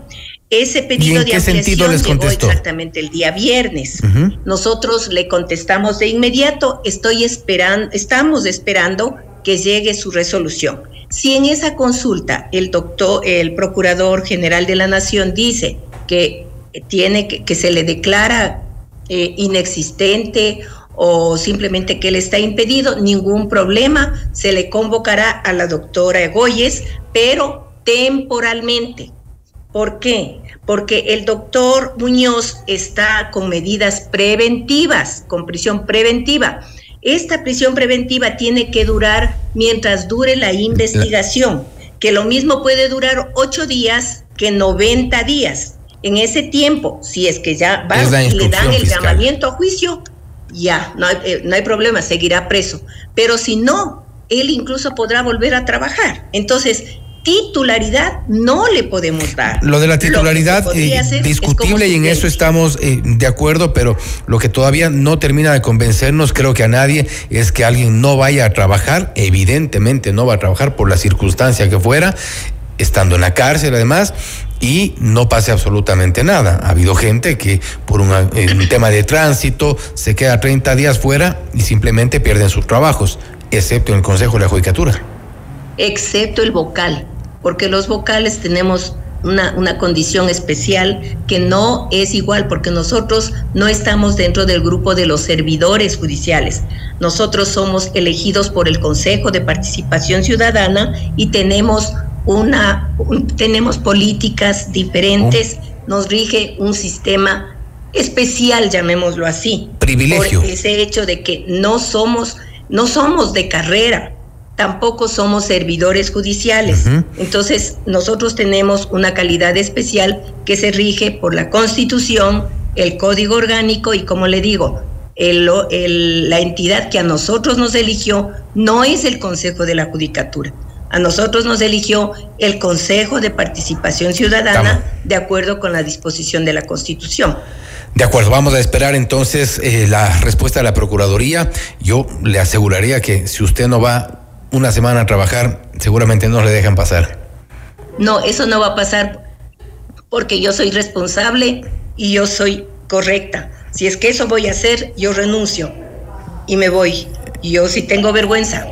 Ese pedido de ampliación les llegó exactamente el día viernes. Nosotros le contestamos de inmediato, estoy esperando, estamos esperando que llegue su resolución. Si en esa consulta el doctor, el procurador general de la nación dice que tiene que, se le declara eh, inexistente o simplemente que él está impedido, ningún problema, se le convocará a la doctora Egoyes, pero temporalmente. ¿Por qué? Porque el doctor Muñoz está con medidas preventivas, con prisión preventiva. Esta prisión preventiva tiene que durar mientras dure la investigación, que lo mismo puede durar ocho días que 90 días. En ese tiempo, si es que ya van y le dan el fiscal. llamamiento a juicio, ya, no hay, eh, no hay problema, seguirá preso. Pero si no, él incluso podrá volver a trabajar. Entonces, titularidad no le podemos dar. Lo de la titularidad, eh, discutible y en eso estamos eh, de acuerdo, pero lo que todavía no termina de convencernos, creo que a nadie, es que alguien no vaya a trabajar, evidentemente no va a trabajar por la circunstancia que fuera, estando en la cárcel además, y no pase absolutamente nada. Ha habido gente que por una- eh, un tema de tránsito se queda 30 días fuera y simplemente pierden sus trabajos, excepto en el Consejo de la Judicatura. excepto el vocal, porque los vocales tenemos una, una condición especial que no es igual, porque nosotros no estamos dentro del grupo de los servidores judiciales. Nosotros somos elegidos por el Consejo de Participación Ciudadana y tenemos una un- tenemos políticas diferentes, nos rige un sistema especial, llamémoslo así. Privilegio. Por ese hecho de que no somos, no somos de carrera, tampoco somos servidores judiciales. Entonces, nosotros tenemos una calidad especial que se rige por la Constitución, el Código Orgánico y, como le digo, el- el- la entidad que a nosotros nos eligió no es el Consejo de la Judicatura. A nosotros nos eligió el Consejo de Participación Ciudadana de acuerdo con la disposición de la Constitución. De acuerdo, vamos a esperar entonces eh, la respuesta de la Procuraduría. Yo le aseguraría que si usted no va una semana a trabajar, seguramente no le dejan pasar. No, eso no va a pasar porque yo soy responsable y yo soy correcta. Si es que eso voy a hacer, yo renuncio y me voy. Yo sí tengo vergüenza.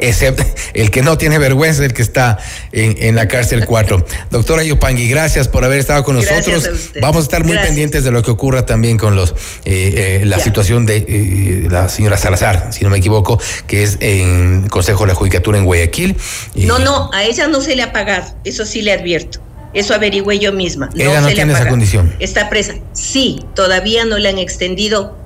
Excepto el que no tiene vergüenza, el que está en, en la cárcel 4. Doctora Yupangui, gracias por haber estado con nosotros. Vamos a estar muy Gracias. pendientes de lo que ocurra también con los eh, eh, la Ya. situación de eh, la señora Salazar, si no me equivoco, que es en Consejo de la Judicatura en Guayaquil. No, no, a ella no se le ha pagado. Eso sí le advierto. Eso averigüé yo misma. Ella no se le ha tiene esa condición. Está presa. Sí, todavía no le han extendido.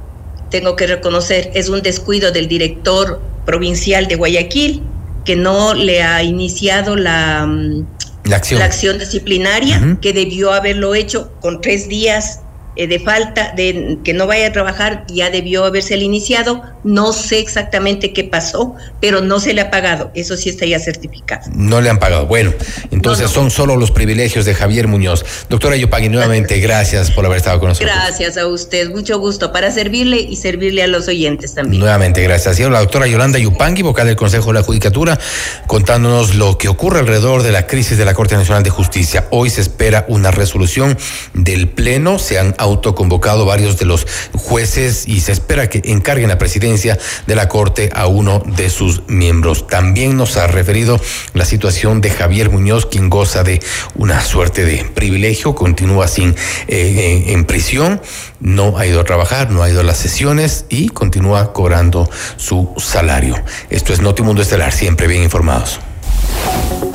Tengo que reconocer, es un descuido del director provincial de Guayaquil que no le ha iniciado la, mm, La acción. la acción disciplinaria, que debió haberlo hecho con tres días eh, de falta de que no vaya a trabajar, ya debió habérselo iniciado. No sé exactamente qué pasó, pero no se le ha pagado. Eso sí está ya certificado. No le han pagado. Bueno, entonces son solo los privilegios de Javier Muñoz. Doctora Yupangui, nuevamente gracias por haber estado con nosotros. Gracias a usted, mucho gusto para servirle y servirle a los oyentes también. Nuevamente, gracias. Y la doctora Yolanda Yupangui, vocal del Consejo de la Judicatura, contándonos lo que ocurre alrededor de la crisis de la Corte Nacional de Justicia. Hoy se espera una resolución del Pleno. Se han autoconvocado varios de los jueces y se espera que encarguen la presidencia de la Corte a uno de sus miembros. También nos ha referido la situación de Javier Muñoz, quien goza de una suerte de privilegio, continúa sin eh, en, en prisión, no ha ido a trabajar, no ha ido a las sesiones y continúa cobrando su salario. Esto es Notimundo Estelar, siempre bien informados.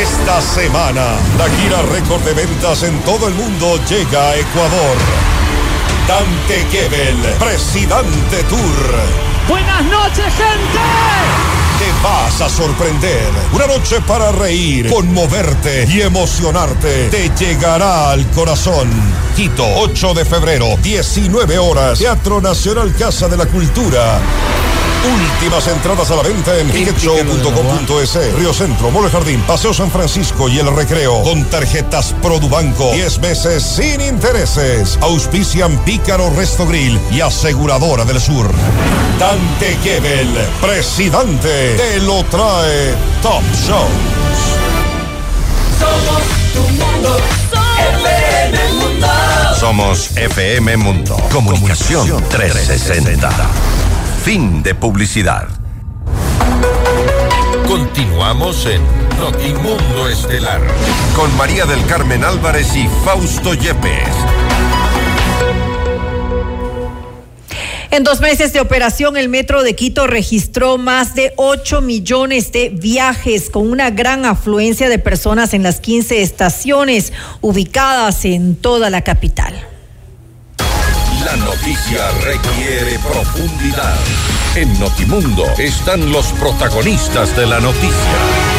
Esta semana, la gira récord de ventas en todo el mundo llega a Ecuador. Dante Gebel, Presidente Tour. Buenas noches, gente te vas a sorprender. Una noche para reír, conmoverte y emocionarte. Te llegará al corazón. Quito, 8 de febrero, 19 horas. Teatro Nacional Casa de la Cultura. Últimas entradas a la venta en ticketshow.com.es. Río Centro, Mole Jardín, Paseo San Francisco y El Recreo. Con tarjetas Produbanco. 10 meses sin intereses. Auspician Pícaro Resto Grill y Aseguradora del Sur. Dante Gebel, presidente, te lo trae Top Shows. Somos tu mundo. FM Mundo. Somos FM Mundo. Comunicación 360. Fin de publicidad. Continuamos en Notimundo Estelar con María del Carmen Álvarez y Fausto Yepes. En dos meses de operación, el Metro de Quito registró más de 8 millones de viajes con una gran afluencia de personas en las 15 estaciones ubicadas en toda la capital. La noticia requiere profundidad. En Notimundo están los protagonistas de la noticia.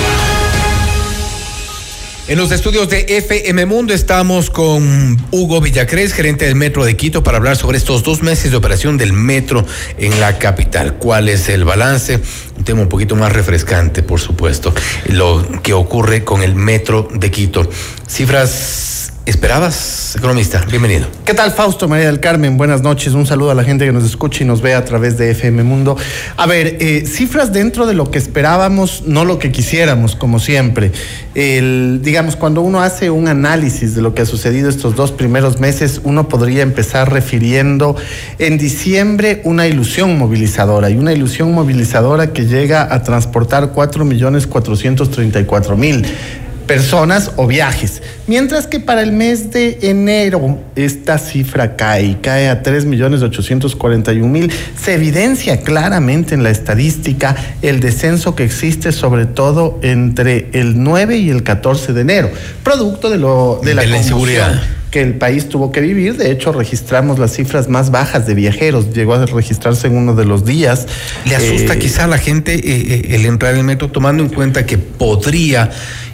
En los estudios de FM Mundo estamos con Hugo Villacrés, gerente del Metro de Quito, para hablar sobre estos dos meses de operación del metro en la capital. ¿Cuál es el balance? Un tema un poquito más refrescante, por supuesto, lo que ocurre con el Metro de Quito. Cifras ¿Esperabas, economista? Bienvenido. ¿Qué tal, Fausto María del Carmen? Buenas noches. Un saludo a la gente que nos escucha y nos ve a través de FM Mundo. A ver, eh, cifras dentro de lo que esperábamos, no lo que quisiéramos, como siempre. Digamos, cuando uno hace un análisis de lo que ha sucedido estos dos primeros meses, uno podría empezar refiriendo en diciembre una ilusión movilizadora y una ilusión movilizadora que llega a transportar 4.434.000 personas o viajes. Mientras que para el mes de enero esta cifra cae, cae a 3.841.000. Se evidencia claramente en la estadística el descenso que existe sobre todo entre el 9 y el 14 de enero, producto de, lo, de la, inseguridad que el país tuvo que vivir. De hecho, registramos las cifras más bajas de viajeros. Llegó a registrarse en uno de los días. ¿Le asusta eh, quizá a la gente eh, eh, el entrar en el metro tomando en cuenta que podría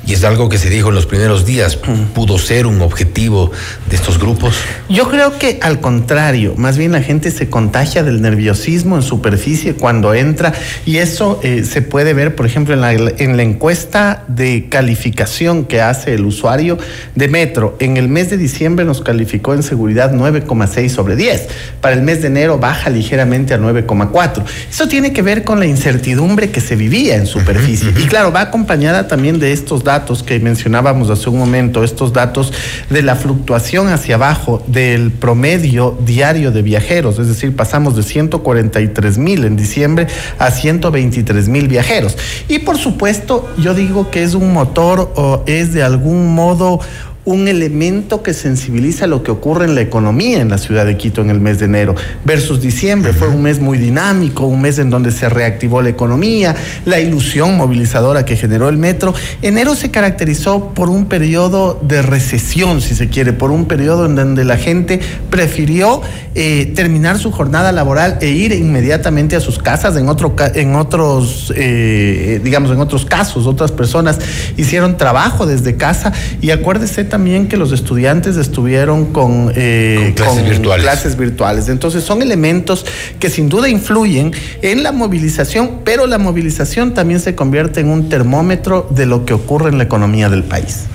y es algo que se dijo en los primeros días, pudo ser un objetivo de estos grupos? Yo creo que al contrario, más bien la gente se contagia del nerviosismo en superficie cuando entra y eso eh, se puede ver, por ejemplo, en la, en la encuesta de calificación que hace el usuario de Metro. En el mes de diciembre nos calificó en seguridad 9,6 sobre 10. Para el mes de enero baja ligeramente a 9,4. Eso tiene que ver con la incertidumbre que se vivía en superficie. Y claro, va acompañada también de estos datos datos que mencionábamos hace un momento, estos datos de la fluctuación hacia abajo del promedio diario de viajeros, es decir, pasamos de 143 mil en diciembre a 123 mil viajeros. Y por supuesto, yo digo que es un motor o es de algún modo un elemento que sensibiliza lo que ocurre en la economía en la ciudad de Quito en el mes de enero versus diciembre. Fue un mes muy dinámico, un mes en donde se reactivó la economía, la ilusión movilizadora que generó el metro. Enero se caracterizó por un periodo de recesión, si se quiere, por un periodo en donde la gente prefirió eh, terminar su jornada laboral e ir inmediatamente a sus casas. En, otro, en otros, eh, digamos, en otros casos, otras personas hicieron trabajo desde casa y acuérdese también que los estudiantes estuvieron con, eh, clases, virtuales. clases virtuales. Entonces son elementos que sin duda influyen en la movilización, pero la movilización también se convierte en un termómetro de lo que ocurre en la economía del país.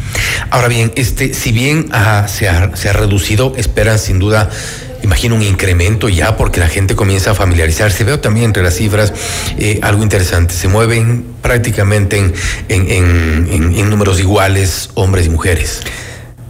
Ahora bien, este, si bien se, ha, se ha reducido, esperan sin duda imagino un incremento ya porque la gente comienza a familiarizarse. Veo también entre las cifras eh, algo interesante. Se mueven prácticamente en, números iguales hombres y mujeres.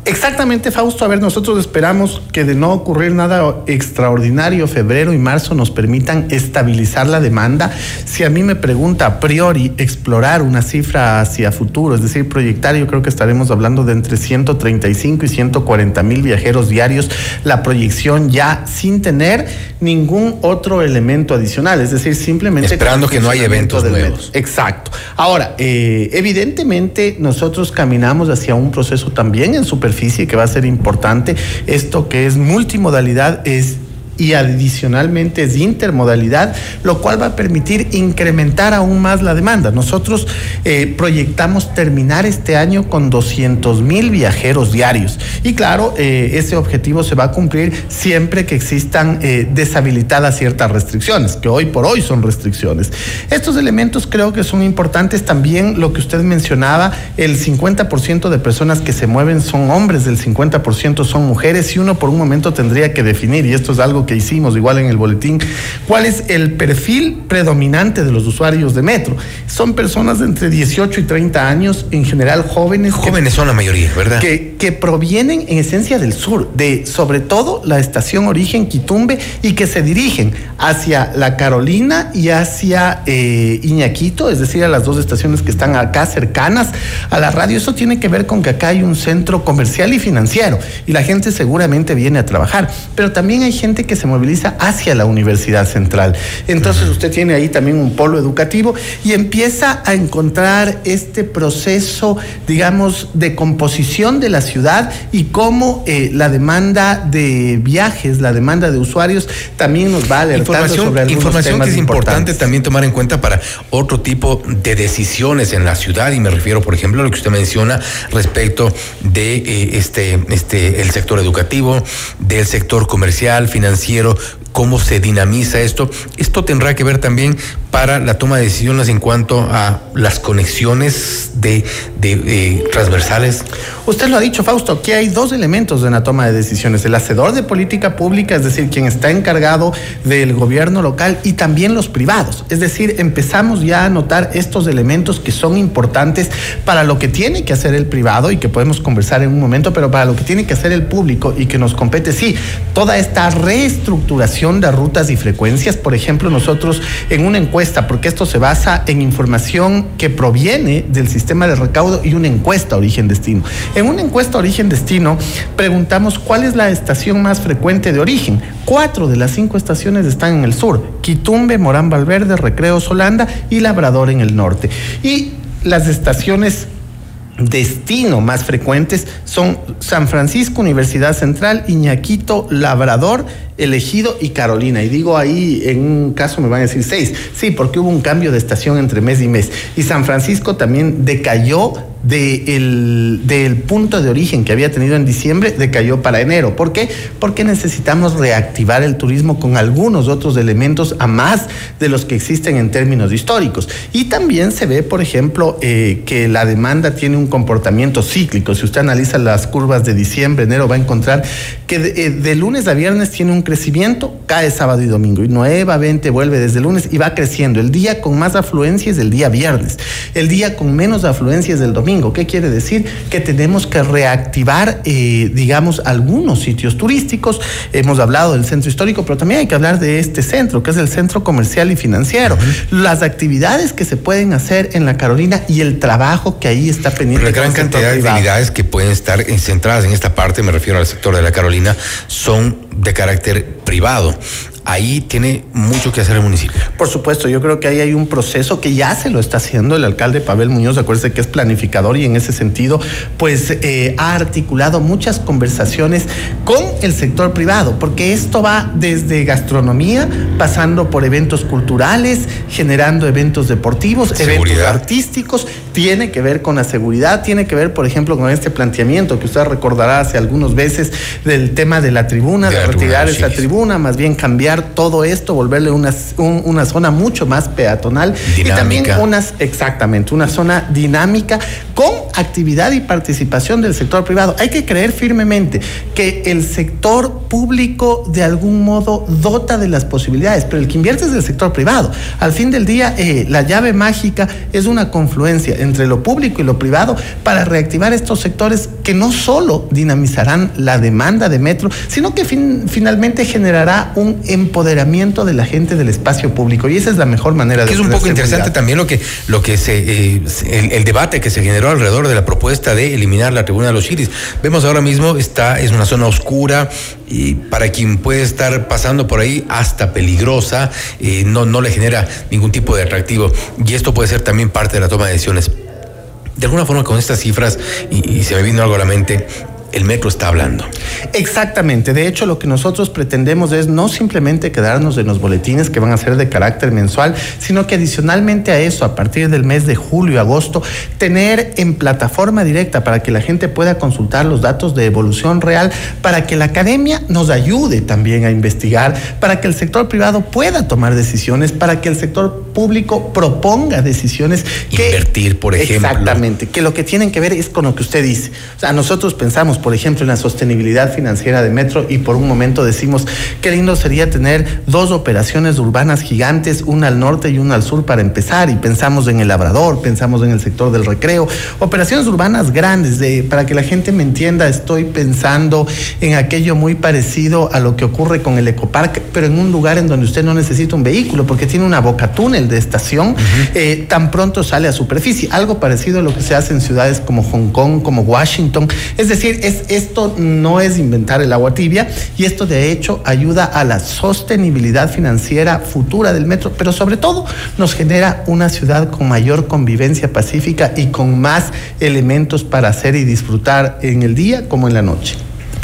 Exactamente, Fausto. A ver, nosotros esperamos que de no ocurrir nada extraordinario, febrero y marzo nos permitan estabilizar la demanda. Si a mí me pregunta a priori explorar una cifra hacia futuro, es decir, proyectar, yo creo que estaremos hablando de entre 135 y 140 mil viajeros diarios, la proyección ya sin tener ningún otro elemento adicional, es decir, simplemente... Esperando que no haya eventos nuevos. Exacto. Ahora, eh, evidentemente nosotros caminamos hacia un proceso también en superficie que va a ser importante. Esto que es multimodalidad es y adicionalmente es intermodalidad, lo cual va a permitir incrementar aún más la demanda. Nosotros eh, proyectamos terminar este año con 200 mil viajeros diarios y claro, eh, ese objetivo se va a cumplir siempre que existan eh, deshabilitadas ciertas restricciones, que hoy por hoy son restricciones. Estos elementos creo que son importantes también, lo que usted mencionaba, el 50% de personas que se mueven son hombres, el 50% son mujeres y uno por un momento tendría que definir, y esto es algo que hicimos igual en el boletín, cuál es el perfil predominante de los usuarios de metro. Son personas de entre 18 y 30 años, en general jóvenes. Jóvenes son la mayoría, ¿verdad? Que, que provienen en esencia del sur, de sobre todo la estación Origen Quitumbe y que se dirigen hacia La Carolina y hacia eh, Iñaquito, es decir, a las dos estaciones que están acá cercanas a la radio. Eso tiene que ver con que acá hay un centro comercial y financiero y la gente seguramente viene a trabajar, pero también hay gente que se moviliza hacia la Universidad Central. Entonces usted tiene ahí también un polo educativo y empieza a encontrar este proceso, digamos, de composición de la ciudad y cómo eh, la demanda de viajes, la demanda de usuarios también nos va alertando información, sobre algunos información temas que es importante también tomar en cuenta para otro tipo de decisiones en la ciudad y me refiero por ejemplo a lo que usted menciona respecto de eh, este este el sector educativo del sector comercial financiero financiero cómo se dinamiza esto esto tendrá que ver también para la toma de decisiones en cuanto a las conexiones eh, transversales Usted lo ha dicho, Fausto, aquí hay dos elementos en la toma de decisiones. El hacedor de política pública, es decir, quien está encargado del gobierno local y también los privados. Es decir, empezamos ya a notar estos elementos que son importantes para lo que tiene que hacer el privado y que podemos conversar en un momento, pero para lo que tiene que hacer el público y que nos compete, sí, toda esta reestructuración de rutas y frecuencias. Por ejemplo, nosotros en una encuesta, porque esto se basa en información que proviene del sistema de recaudo y una encuesta origen-destino. En una encuesta origen-destino preguntamos cuál es la estación más frecuente de origen. Cuatro de las cinco estaciones están en el sur, Quitumbe, Morán Valverde, Recreo Solanda y Labrador en el norte. Y las estaciones destino más frecuentes son San Francisco, Universidad Central, Iñaquito, Labrador, Elegido y Carolina. Y digo ahí, en un caso me van a decir seis. Sí, porque hubo un cambio de estación entre mes y mes. Y San Francisco también decayó de el- del punto de origen que había tenido en diciembre, decayó para enero. ¿Por qué? Porque necesitamos reactivar el turismo con algunos otros elementos a más de los que existen en términos históricos. Y también se ve, por ejemplo, eh, que la demanda tiene un comportamiento cíclico. Si usted analiza las curvas de diciembre, enero, va a encontrar que de, eh, de lunes a viernes tiene un crecimiento, cae sábado y domingo. Y nuevamente vuelve desde lunes y va creciendo. El día con más afluencia es el día viernes. El día con menos afluencia es el domingo. ¿Qué quiere decir? Que tenemos que reactivar, eh, digamos, algunos sitios turísticos. Hemos hablado del centro histórico, pero también hay que hablar de este centro, que es el centro comercial y financiero. Las actividades que se pueden hacer en la Carolina y el trabajo que ahí está pendiente. La gran cantidad de actividades que pueden estar centradas en esta parte, me refiero al sector de la Carolina, son de carácter privado. Ahí tiene mucho que hacer el municipio. Por supuesto, yo creo que ahí hay un proceso que ya se lo está haciendo el alcalde Pavel Muñoz, acuérdese que es planificador y en ese sentido, pues eh, ha articulado muchas conversaciones con el sector privado, porque esto va desde gastronomía, pasando por eventos culturales, generando eventos deportivos, eventos artísticos, tiene que ver con la seguridad, tiene que ver, por ejemplo, con este planteamiento que usted recordará hace algunos veces del tema de la tribuna, De retirar esa sí. tribuna, más bien cambiar todo esto, volverle una, una zona mucho más peatonal y también unas, exactamente, una zona dinámica con actividad y participación del sector privado. Hay que creer firmemente que el sector público de algún modo dota de las posibilidades, pero el que invierte es del sector privado. Al fin del día, eh, la llave mágica es una confluencia entre lo público y lo privado para reactivar estos sectores que no solo dinamizarán la demanda de metro, sino que finalmente generará un empoderamiento de la gente del espacio público. Y esa es la mejor manera de... Es un poco interesante también lo que, lo que se, eh, el, debate que se generó alrededor de la propuesta de eliminar la tribuna de los chiris. Vemos ahora mismo, está, es una zona oscura y para quien puede estar pasando por ahí hasta peligrosa, eh, no, no le genera ningún tipo de atractivo. Y esto puede ser también parte de la toma de decisiones. De alguna forma con estas cifras, y, y se me vino algo a la mente, el metro está hablando. Exactamente. De hecho, lo que nosotros pretendemos es no simplemente quedarnos en los boletines que van a ser de carácter mensual, sino que adicionalmente a eso, a partir del mes de julio, agosto, tener en plataforma directa para que la gente pueda consultar los datos de evolución real, para que la academia nos ayude también a investigar, para que el sector privado pueda tomar decisiones, para que el sector público proponga decisiones. Invertir, por ejemplo. Exactamente. Que lo que tienen que ver es con lo que usted dice. O sea, nosotros pensamos, por ejemplo, en la sostenibilidad financiera de Metro y por un momento decimos qué lindo sería tener dos operaciones urbanas gigantes, una al norte y una al sur para empezar y pensamos en el labrador, pensamos en el sector del recreo, operaciones urbanas grandes, de, para que la gente me entienda, estoy pensando en aquello muy parecido a lo que ocurre con el ecopark, pero en un lugar en donde usted no necesita un vehículo porque tiene una boca túnel de estación, eh, tan pronto sale a superficie, algo parecido a lo que se hace en ciudades como Hong Kong, como Washington, es decir, es esto no es inventar el agua tibia y esto de hecho ayuda a la sostenibilidad financiera futura del metro, pero sobre todo nos genera una ciudad con mayor convivencia pacífica y con más elementos para hacer y disfrutar en el día como en la noche.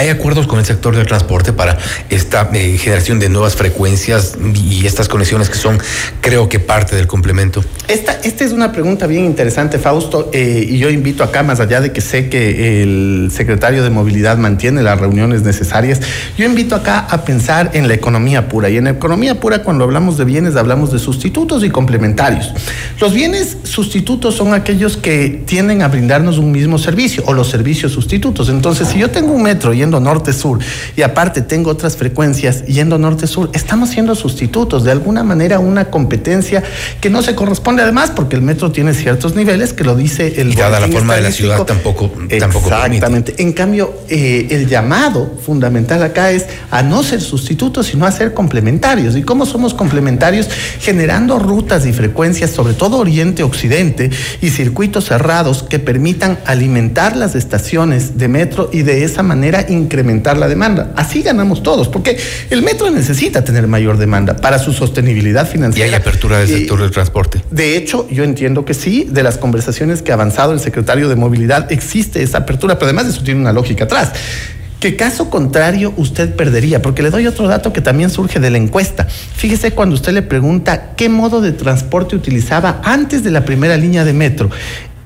¿Hay acuerdos con el sector del transporte para esta eh, generación de nuevas frecuencias y estas conexiones que son, creo que, parte del complemento? Esta, esta es una pregunta bien interesante, Fausto, eh, y yo invito acá, más allá de que sé que el secretario de Movilidad mantiene las reuniones necesarias, yo invito acá a pensar en la economía pura. Y en la economía pura, cuando hablamos de bienes, hablamos de sustitutos y complementarios. Los bienes sustitutos son aquellos que tienden a brindarnos un mismo servicio o los servicios sustitutos. Entonces, si yo tengo un metro y norte-sur y aparte tengo otras frecuencias yendo norte-sur, estamos siendo sustitutos, de alguna manera una competencia que no se corresponde además porque el metro tiene ciertos niveles que lo dice el... Y dada la forma de la ciudad tampoco, tampoco Exactamente. En cambio, eh, el llamado fundamental acá es a no ser sustitutos, sino a ser complementarios. ¿Y cómo somos complementarios? Generando rutas y frecuencias, sobre todo oriente-occidente, y circuitos cerrados que permitan alimentar las estaciones de metro y de esa manera incrementar la demanda. Así ganamos todos, porque el metro necesita tener mayor demanda para su sostenibilidad financiera. ¿Y hay apertura del sector del transporte? De hecho, yo entiendo que sí, de las conversaciones que ha avanzado el secretario de Movilidad, existe esa apertura, pero además eso tiene una lógica atrás. Que caso contrario usted perdería, porque le doy otro dato que también surge de la encuesta. Fíjese cuando usted le pregunta qué modo de transporte utilizaba antes de la primera línea de metro.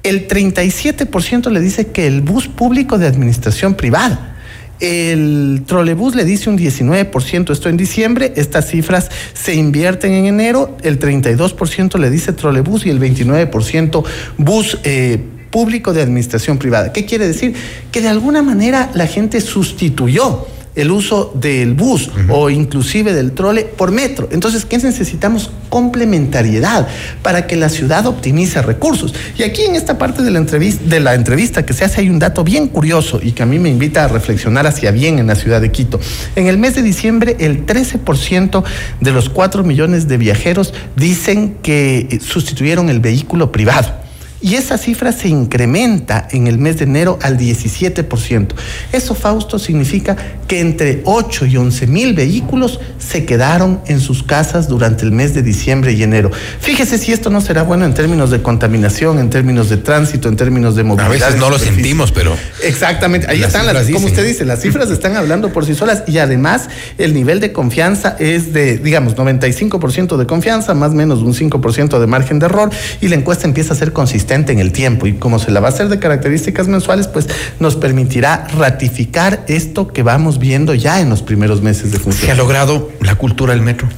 El 37% le dice que el bus público de administración privada. El trolebús le dice un 19%, esto en diciembre, estas cifras se invierten en enero, el 32% le dice trolebús y el 29% bus eh, público de administración privada. ¿Qué quiere decir? Que de alguna manera la gente sustituyó el uso del bus o inclusive del trole por metro. Entonces, ¿qué necesitamos? Complementariedad para que la ciudad optimice recursos. Y aquí en esta parte de la entrevista, de la entrevista que se hace hay un dato bien curioso y que a mí me invita a reflexionar hacia bien en la ciudad de Quito. En el mes de diciembre, el 13% de los 4 millones de viajeros dicen que sustituyeron el vehículo privado y esa cifra se incrementa en el mes de enero al 17%. Eso, Fausto, significa que entre 8 y 11 mil vehículos se quedaron en sus casas durante el mes de diciembre y enero. Fíjese si esto no será bueno en términos de contaminación, en términos de tránsito, en términos de movilidad. A veces no lo sentimos, pero... Exactamente, ahí están las, como usted dice, las cifras están hablando por sí solas y además el nivel de confianza es de, digamos, 95% de confianza, más o menos un 5% de margen de error y la encuesta empieza a ser consistente en el tiempo y como se la va a hacer de características mensuales, pues nos permitirá ratificar esto que vamos viendo ya en los primeros meses de función. ¿Se ha logrado la cultura del metro?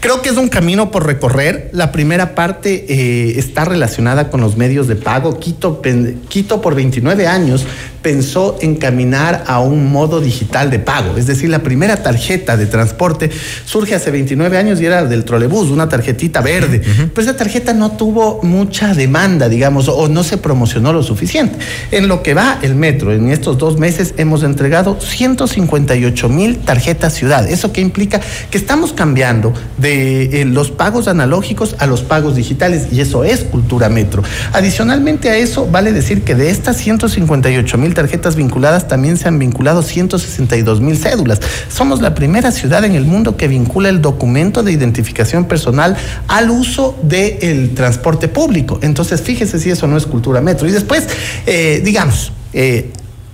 Creo que es un camino por recorrer. La primera parte eh, está relacionada con los medios de pago. Quito, Quito por 29 años pensó en caminar a un modo digital de pago. Es decir, la primera tarjeta de transporte surge hace 29 años y era del trolebús, una tarjetita verde. Pero esa tarjeta no tuvo mucha demanda, digamos, o no se promocionó lo suficiente. En lo que va el metro, en estos dos meses hemos entregado 158 mil tarjetas ciudad. ¿Eso qué implica? Que estamos cambiando de eh, los pagos analógicos a los pagos digitales y eso es cultura metro. Adicionalmente a eso, vale decir que de estas 158 mil tarjetas vinculadas también se han vinculado 162 mil cédulas. Somos la primera ciudad en el mundo que vincula el documento de identificación personal al uso del transporte público. Entonces, fíjese si eso no es cultura metro. Y después, eh, digamos, eh,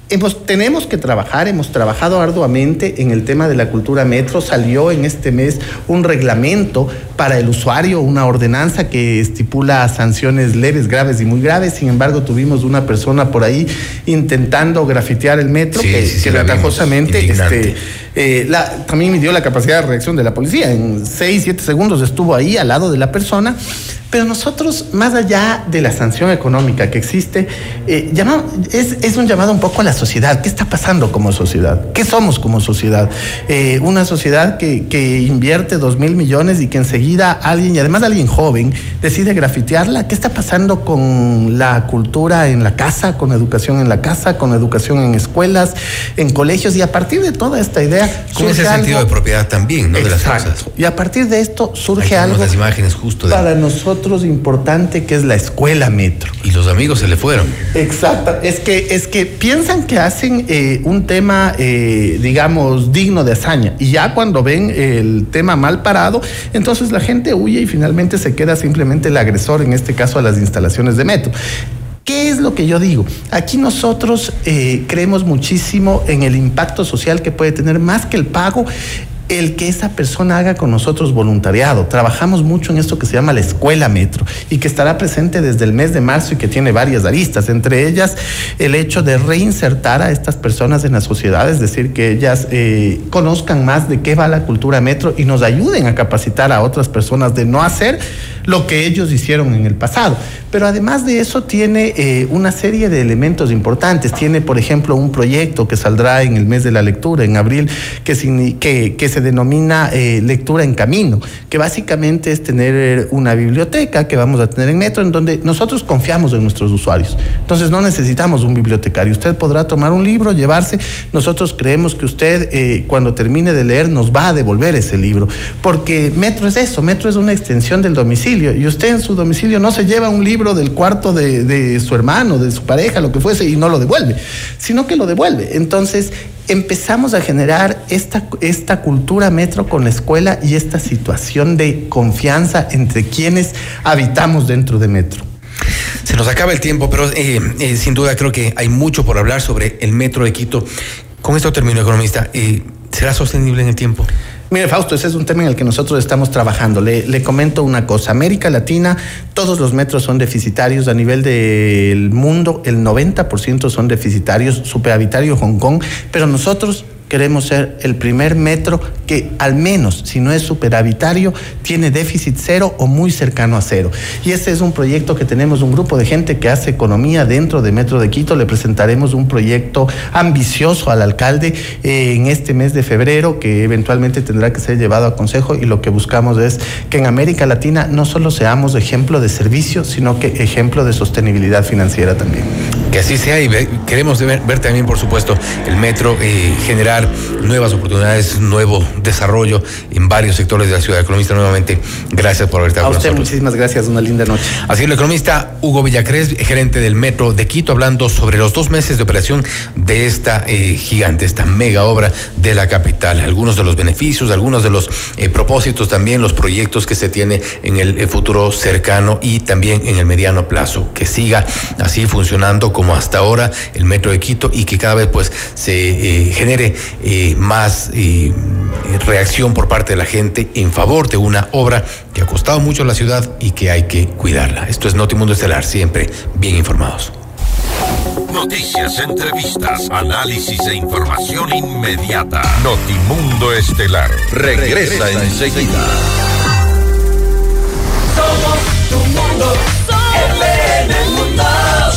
Hemos, tenemos que trabajar, hemos trabajado arduamente en el tema de la cultura metro. Salió en este mes un reglamento para el usuario, una ordenanza que estipula sanciones leves, graves y muy graves. Sin embargo, tuvimos una persona por ahí intentando grafitear el metro que, sí, este, eh, la, también me dio la capacidad de reacción de la policía. En seis, siete segundos estuvo ahí al lado de la persona pero nosotros, más allá de la sanción económica que existe, eh, es, un llamado un poco a la sociedad. ¿Qué está pasando como sociedad? ¿Qué somos como sociedad? Eh, una sociedad que, que, invierte dos mil millones y que enseguida alguien, y además alguien joven, decide grafitearla. ¿Qué está pasando con la cultura en la casa, con educación en la casa, con educación en escuelas, en colegios? Y a partir de toda esta idea... Con ese sentido de propiedad también, ¿no? De las cosas. Y a partir de esto surge algo... Las imágenes justo Para nosotros importante que es la escuela metro. Y los amigos se le fueron. Exacto. Es que, es que piensan que hacen eh, un tema, eh, digamos, digno de hazaña. Y ya cuando ven el tema mal parado, entonces la gente huye y finalmente se queda simplemente el agresor, en este caso a las instalaciones de metro. ¿Qué es lo que yo digo? Aquí nosotros eh, creemos muchísimo en el impacto social que puede tener más que el pago el que esa persona haga con nosotros voluntariado. Trabajamos mucho en esto que se llama la escuela metro y que estará presente desde el mes de marzo y que tiene varias aristas, entre ellas el hecho de reinsertar a estas personas en la sociedad, es decir, que ellas eh, conozcan más de qué va la cultura metro y nos ayuden a capacitar a otras personas de no hacer lo que ellos hicieron en el pasado. Pero además de eso tiene eh, una serie de elementos importantes. Tiene, por ejemplo, un proyecto que saldrá en el mes de la lectura, en abril, que, que, que se denomina eh, lectura en camino, que básicamente es tener una biblioteca que vamos a tener en Metro, en donde nosotros confiamos en nuestros usuarios. Entonces no necesitamos un bibliotecario. Usted podrá tomar un libro, llevarse. Nosotros creemos que usted, eh, cuando termine de leer, nos va a devolver ese libro. Porque Metro es eso, Metro es una extensión del domicilio. Y usted en su domicilio no se lleva un libro del cuarto de, su hermano, de su pareja, lo que fuese, y no lo devuelve, sino que lo devuelve. Entonces, empezamos a generar esta, esta cultura metro con la escuela y esta situación de confianza entre quienes habitamos dentro de metro. Se nos acaba el tiempo, pero eh, eh, sin duda creo que hay mucho por hablar sobre el metro de Quito. Con esto termino, economista. Eh, ¿Será sostenible en el tiempo? Mire, Fausto, ese es un tema en el que nosotros estamos trabajando. Le, comento una cosa. América Latina, todos los metros son deficitarios. A nivel del mundo, el 90% son deficitarios. Superavitario Hong Kong. Pero nosotros queremos ser el primer metro que al menos, si no es superavitario, tiene déficit cero o muy cercano a cero. Y ese es un proyecto que tenemos un grupo de gente que hace economía dentro de Metro de Quito. Le presentaremos un proyecto ambicioso al alcalde eh, en este mes de febrero que eventualmente tendrá que ser llevado a consejo y lo que buscamos es que en América Latina no solo seamos ejemplo de servicio, sino que ejemplo de sostenibilidad financiera también. Que así sea y queremos ver, también, por supuesto, el metro eh, general nuevas oportunidades, nuevo desarrollo en varios sectores de la ciudad. Economista, nuevamente, gracias por haber estado A usted, muchísimas gracias, una linda noche. Así el economista Hugo Villacrés, gerente del Metro de Quito, hablando sobre los dos meses de operación de esta eh, gigante, esta mega obra de la capital. Algunos de los beneficios, algunos de los eh, propósitos también, los proyectos que se tiene en el eh, futuro cercano y también en el mediano plazo. Que siga así funcionando como como hasta ahora el metro de Quito y que cada vez pues se eh, genere eh, más eh, reacción por parte de la gente en favor de una obra que ha costado mucho a la ciudad y que hay que cuidarla. Esto es Notimundo Estelar, siempre bien informados. Noticias, entrevistas, análisis e información inmediata. Notimundo Estelar regresa, enseguida. Somos tu Mundo.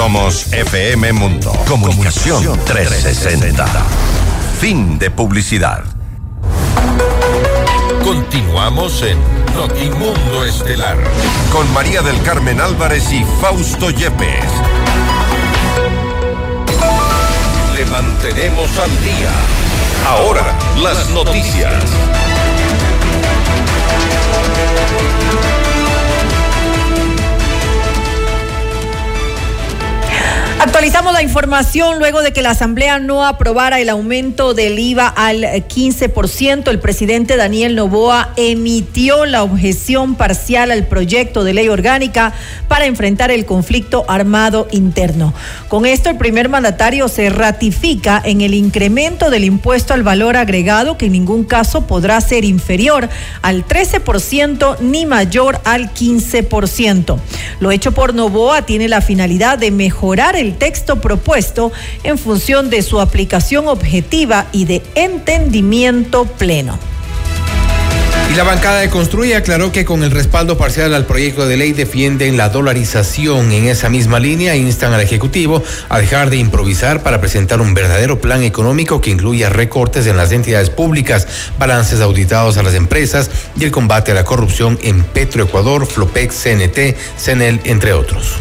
Somos FM Mundo. Comunicación 360. Fin de publicidad. Continuamos en Notimundo Estelar con María del Carmen Álvarez y Fausto Yepes. Le mantenemos al día. Ahora, las noticias. Actualizamos la información luego de que la Asamblea no aprobara el aumento del IVA al 15%. El presidente Daniel Novoa emitió la objeción parcial al proyecto de ley orgánica para enfrentar el conflicto armado interno. Con esto, el primer mandatario se ratifica en el incremento del impuesto al valor agregado, que en ningún caso podrá ser inferior al 13% ni mayor al 15%. Lo hecho por Novoa tiene la finalidad de mejorar el texto propuesto en función de su aplicación objetiva y de entendimiento pleno. Y la bancada de Construye aclaró que con el respaldo parcial al proyecto de ley defienden la dolarización. En esa misma línea instan al Ejecutivo a dejar de improvisar para presentar un verdadero plan económico que incluya recortes en las entidades públicas, balances auditados a las empresas y el combate a la corrupción en Petroecuador, Flopex, CNT, CENEL, entre otros.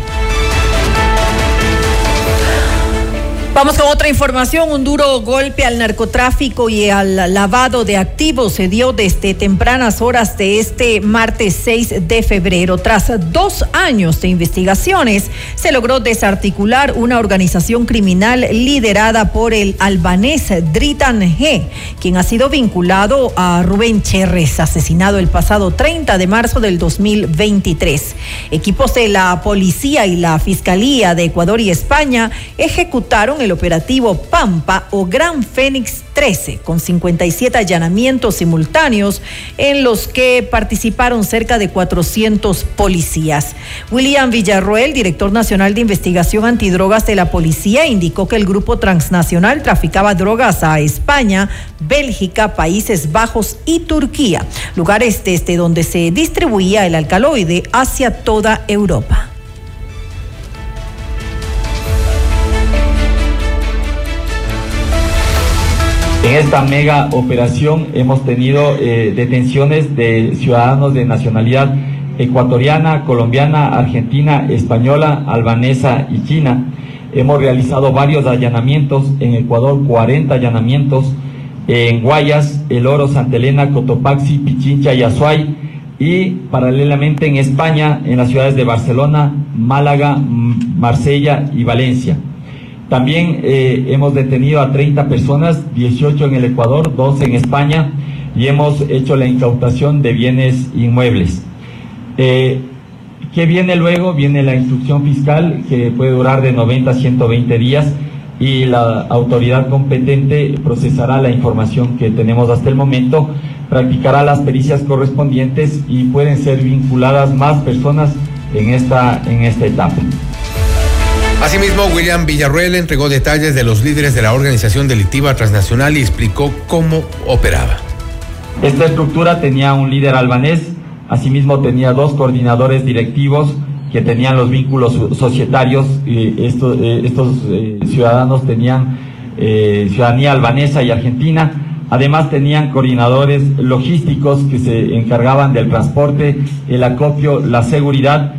Vamos con otra información. Un duro golpe al narcotráfico y al lavado de activos se dio desde tempranas horas de este martes 6 de febrero. Tras dos años de investigaciones, se logró desarticular una organización criminal liderada por el albanés Dritan G, quien ha sido vinculado a Rubén Cherres, asesinado el pasado 30 de marzo del 2023. Equipos de la policía y la Fiscalía de Ecuador y España ejecutaron el operativo Pampa o Gran Fénix 13, con 57 allanamientos simultáneos en los que participaron cerca de 400 policías. William Villarroel, director nacional de investigación antidrogas de la policía, indicó que el grupo transnacional traficaba drogas a España, Bélgica, Países Bajos y Turquía, lugares desde donde se distribuía el alcaloide hacia toda Europa. En esta mega operación hemos tenido eh, detenciones de ciudadanos de nacionalidad ecuatoriana, colombiana, argentina, española, albanesa y china. Hemos realizado varios allanamientos, en Ecuador 40 allanamientos, en Guayas, El Oro, Santa Elena, Cotopaxi, Pichincha y Azuay, y paralelamente en España, en las ciudades de Barcelona, Málaga, Marsella y Valencia. También eh, hemos detenido a 30 personas, 18 en el Ecuador, 12 en España, y hemos hecho la incautación de bienes inmuebles. Eh, ¿Qué viene luego? Viene la instrucción fiscal que puede durar de 90 a 120 días y la autoridad competente procesará la información que tenemos hasta el momento, practicará las pericias correspondientes y pueden ser vinculadas más personas en esta, en esta etapa. Asimismo, William Villarruel entregó detalles de los líderes de la organización delictiva transnacional y explicó cómo operaba. Esta estructura tenía un líder albanés, asimismo tenía dos coordinadores directivos que tenían los vínculos societarios, eh, estos eh, ciudadanos tenían eh, ciudadanía albanesa y argentina, además tenían coordinadores logísticos que se encargaban del transporte, el acopio, la seguridad,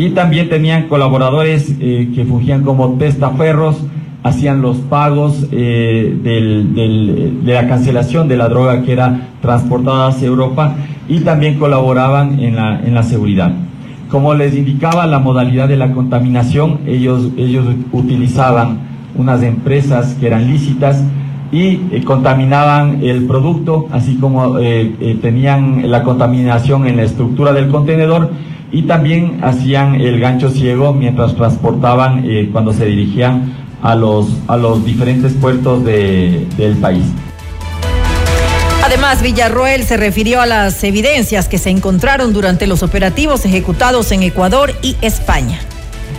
y también tenían colaboradores que fungían como testaferros, hacían los pagos de la cancelación de la droga que era transportada hacia Europa y también colaboraban en la, en la seguridad. Como les indicaba la modalidad de la contaminación, ellos, ellos utilizaban unas empresas que eran lícitas y eh, contaminaban el producto, así como eh, eh, tenían la contaminación en la estructura del contenedor y también hacían el gancho ciego mientras transportaban cuando se dirigían a los, a los diferentes puertos de, del país. Además, Villarroel se refirió a las evidencias que se encontraron durante los operativos ejecutados en Ecuador y España.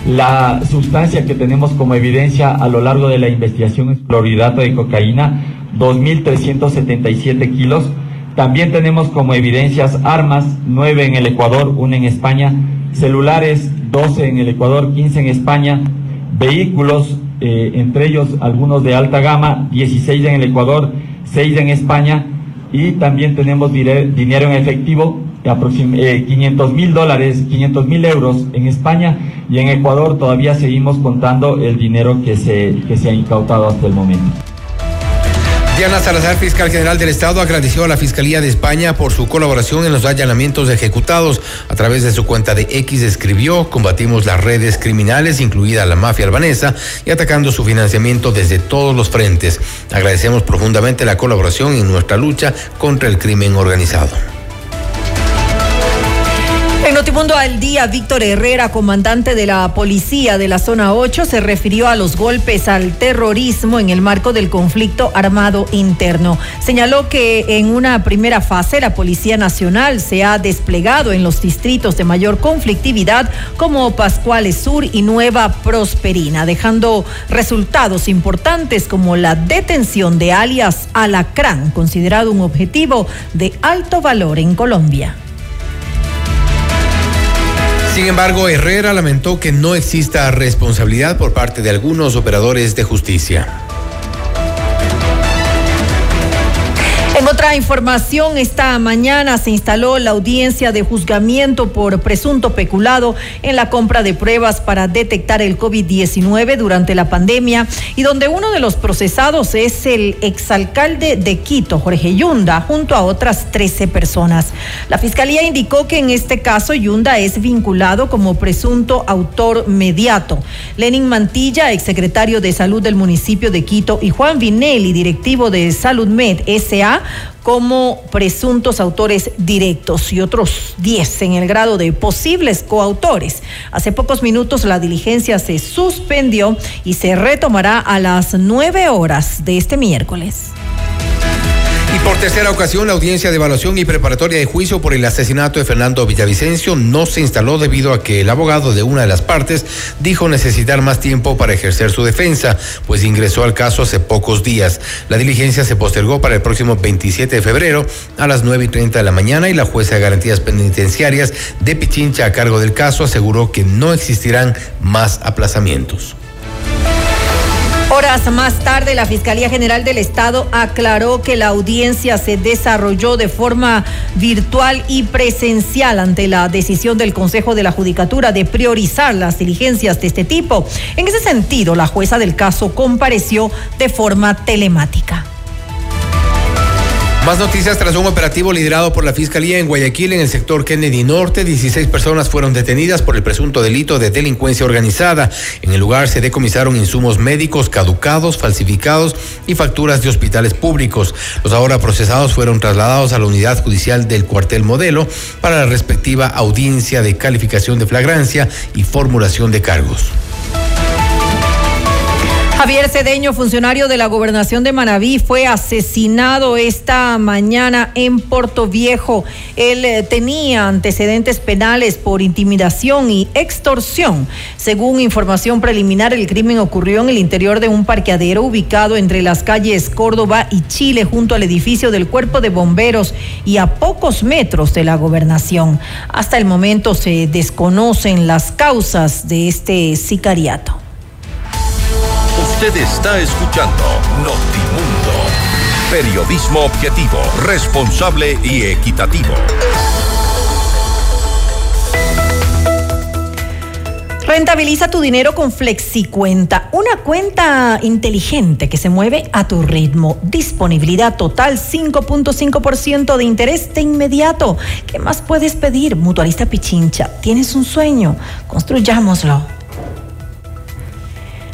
La sustancia que tenemos como evidencia a lo largo de la investigación es clorhidrato de cocaína, 2.377 kilos. También tenemos como evidencias armas, 9 en el Ecuador, 1 en España, celulares, 12 en el Ecuador, 15 en España, vehículos, eh, entre ellos algunos de alta gama, 16 en el Ecuador, 6 en España, y también tenemos dinero en efectivo, eh, 500 mil dólares, 500 mil euros en España y en Ecuador todavía seguimos contando el dinero que se, que se ha incautado hasta el momento. Diana Salazar, fiscal general del Estado, agradeció a la Fiscalía de España por su colaboración en los allanamientos ejecutados. A través de su cuenta de X escribió, combatimos las redes criminales, incluida la mafia albanesa, y atacando su financiamiento desde todos los frentes. Agradecemos profundamente la colaboración en nuestra lucha contra el crimen organizado. En Notimundo al día, Víctor Herrera, comandante de la policía de la zona 8, se refirió a los golpes al terrorismo en el marco del conflicto armado interno. Señaló que en una primera fase la Policía Nacional se ha desplegado en los distritos de mayor conflictividad como Pascuales Sur y Nueva Prosperina, dejando resultados importantes como la detención de alias Alacrán, considerado un objetivo de alto valor en Colombia. Sin embargo, Herrera lamentó que no exista responsabilidad por parte de algunos operadores de justicia. Otra información, esta mañana se instaló la audiencia de juzgamiento por presunto peculado en la compra de pruebas para detectar el COVID-19 durante la pandemia y donde uno de los procesados es el exalcalde de Quito, Jorge Yunda, junto a otras 13 personas. La fiscalía indicó que en este caso Yunda es vinculado como presunto autor mediato. Lenin Mantilla, exsecretario de Salud del municipio de Quito, y Juan Vinelli, directivo de Salud Med SA, como presuntos autores directos y otros 10 en el grado de posibles coautores. Hace pocos minutos la diligencia se suspendió y se retomará a las 9 horas de este miércoles. Y por tercera ocasión, la audiencia de evaluación y preparatoria de juicio por el asesinato de Fernando Villavicencio no se instaló debido a que el abogado de una de las partes dijo necesitar más tiempo para ejercer su defensa, pues ingresó al caso hace pocos días. La diligencia se postergó para el próximo 27 de febrero a las 9 y 30 de la mañana y la jueza de garantías penitenciarias de Pichincha a cargo del caso aseguró que no existirán más aplazamientos. Horas más tarde, la Fiscalía General del Estado aclaró que la audiencia se desarrolló de forma virtual y presencial ante la decisión del Consejo de la Judicatura de priorizar las diligencias de este tipo. En ese sentido, la jueza del caso compareció de forma telemática. Más noticias tras un operativo liderado por la Fiscalía en Guayaquil en el sector Kennedy Norte. 16 personas fueron detenidas por el presunto delito de delincuencia organizada. En el lugar se decomisaron insumos médicos caducados, falsificados y facturas de hospitales públicos. Los ahora procesados fueron trasladados a la unidad judicial del cuartel modelo para la respectiva audiencia de calificación de flagrancia y formulación de cargos. Javier Cedeño, funcionario de la gobernación de Manabí, fue asesinado esta mañana en Puerto Viejo. Él eh, tenía antecedentes penales por intimidación y extorsión. Según información preliminar, el crimen ocurrió en el interior de un parqueadero ubicado entre las calles Córdoba y Chile, junto al edificio del Cuerpo de Bomberos y a pocos metros de la gobernación. Hasta el momento se desconocen las causas de este sicariato. Usted está escuchando Notimundo. Periodismo objetivo, responsable y equitativo. Rentabiliza tu dinero con FlexiCuenta, una cuenta inteligente que se mueve a tu ritmo. Disponibilidad total 5.5% de interés de inmediato. ¿Qué más puedes pedir? Mutualista Pichincha, ¿tienes un sueño? Construyámoslo.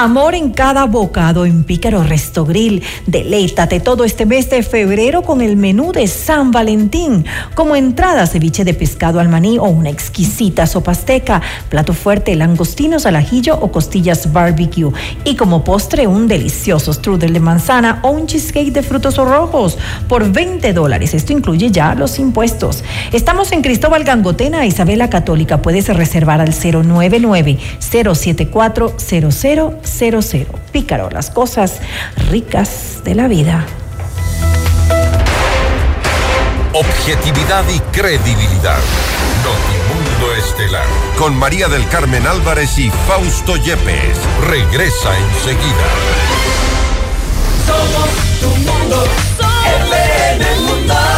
Amor en cada bocado en Pícaro Resto Grill. Deleítate todo este mes de febrero con el menú de San Valentín. Como entrada, ceviche de pescado al maní o una exquisita sopa azteca. Plato fuerte, langostinos al ajillo o costillas barbecue. Y como postre, un delicioso strudel de manzana o un cheesecake de frutos rojos por 20 dólares. Esto incluye ya los impuestos. Estamos en Cristóbal Gangotena, Isabela Católica. Puedes reservar al 099 074 00 00. Pícaro, las cosas ricas de la vida. Objetividad y credibilidad. Notimundo Estelar. Con María del Carmen Álvarez y Fausto Yepes. Regresa enseguida. Somos tu mundo. FM Mundo.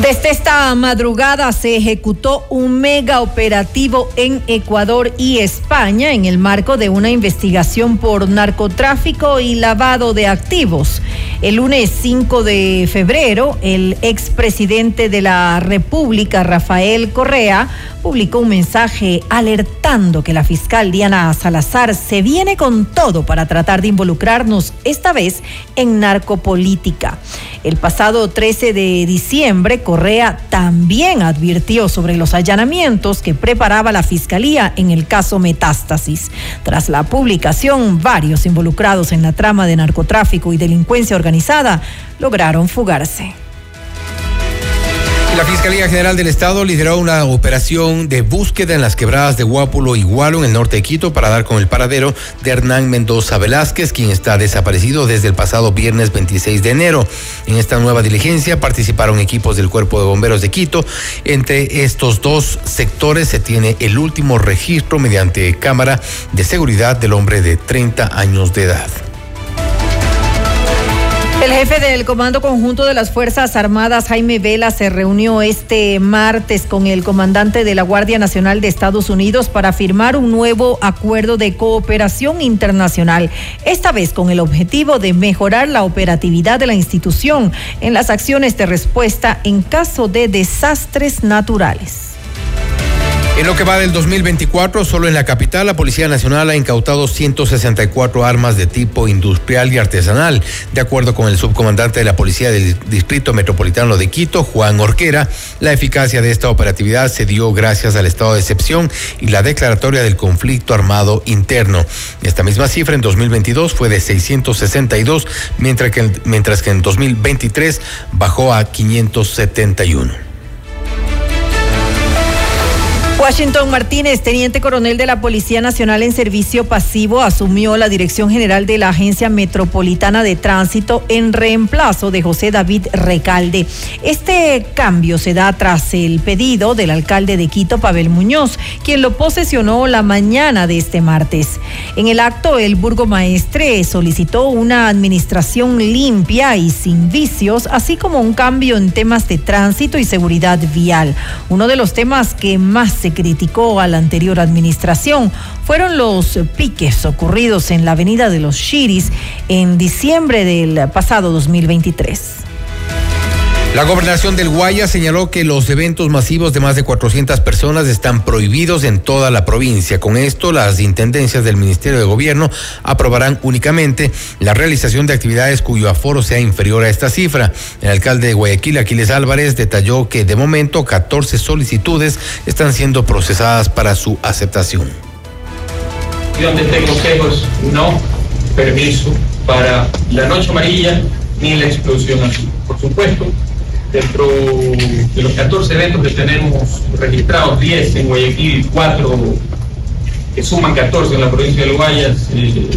Desde esta madrugada se ejecutó un mega operativo en Ecuador y España en el marco de una investigación por narcotráfico y lavado de activos. El lunes 5 de febrero, el expresidente de la República, Rafael Correa, publicó un mensaje alertando que la fiscal Diana Salazar se viene con todo para tratar de involucrarnos esta vez en narcopolítica. El pasado 13 de diciembre, Correa también advirtió sobre los allanamientos que preparaba la Fiscalía en el caso Metástasis. Tras la publicación, varios involucrados en la trama de narcotráfico y delincuencia organizada lograron fugarse. La Fiscalía General del Estado lideró una operación de búsqueda en las quebradas de Guápulo y Gualo en el norte de Quito para dar con el paradero de Hernán Mendoza Velázquez, quien está desaparecido desde el pasado viernes 26 de enero. En esta nueva diligencia participaron equipos del Cuerpo de Bomberos de Quito. Entre estos dos sectores se tiene el último registro mediante cámara de seguridad del hombre de 30 años de edad. El jefe del Comando Conjunto de las Fuerzas Armadas, Jaime Vela, se reunió este martes con el comandante de la Guardia Nacional de Estados Unidos para firmar un nuevo acuerdo de cooperación internacional, esta vez con el objetivo de mejorar la operatividad de la institución en las acciones de respuesta en caso de desastres naturales. En lo que va del 2024, solo en la capital, la Policía Nacional ha incautado 164 armas de tipo industrial y artesanal. De acuerdo con el subcomandante de la Policía del Distrito Metropolitano de Quito, Juan Orquera, la eficacia de esta operatividad se dio gracias al estado de excepción y la declaratoria del conflicto armado interno. Esta misma cifra en 2022 fue de 662, mientras que, mientras que en 2023 bajó a 571. Washington Martínez, teniente coronel de la Policía Nacional en Servicio Pasivo, asumió la dirección general de la Agencia Metropolitana de Tránsito en reemplazo de José David Recalde. Este cambio se da tras el pedido del alcalde de Quito, Pavel Muñoz, quien lo posesionó la mañana de este martes. En el acto, el burgomaestre solicitó una administración limpia y sin vicios, así como un cambio en temas de tránsito y seguridad vial. Uno de los temas que más se criticó a la anterior administración fueron los piques ocurridos en la avenida de los Chiris en diciembre del pasado 2023. La gobernación del Guaya señaló que los eventos masivos de más de 400 personas están prohibidos en toda la provincia. Con esto, las intendencias del Ministerio de Gobierno aprobarán únicamente la realización de actividades cuyo aforo sea inferior a esta cifra. El alcalde de Guayaquil, Aquiles Álvarez, detalló que de momento 14 solicitudes están siendo procesadas para su aceptación. Donde este consejo no permiso para la noche amarilla ni la explosión azul. Por supuesto, dentro de los 14 eventos que tenemos registrados, 10 en Guayaquil, 4 que suman 14 en la provincia de Guayas, eh,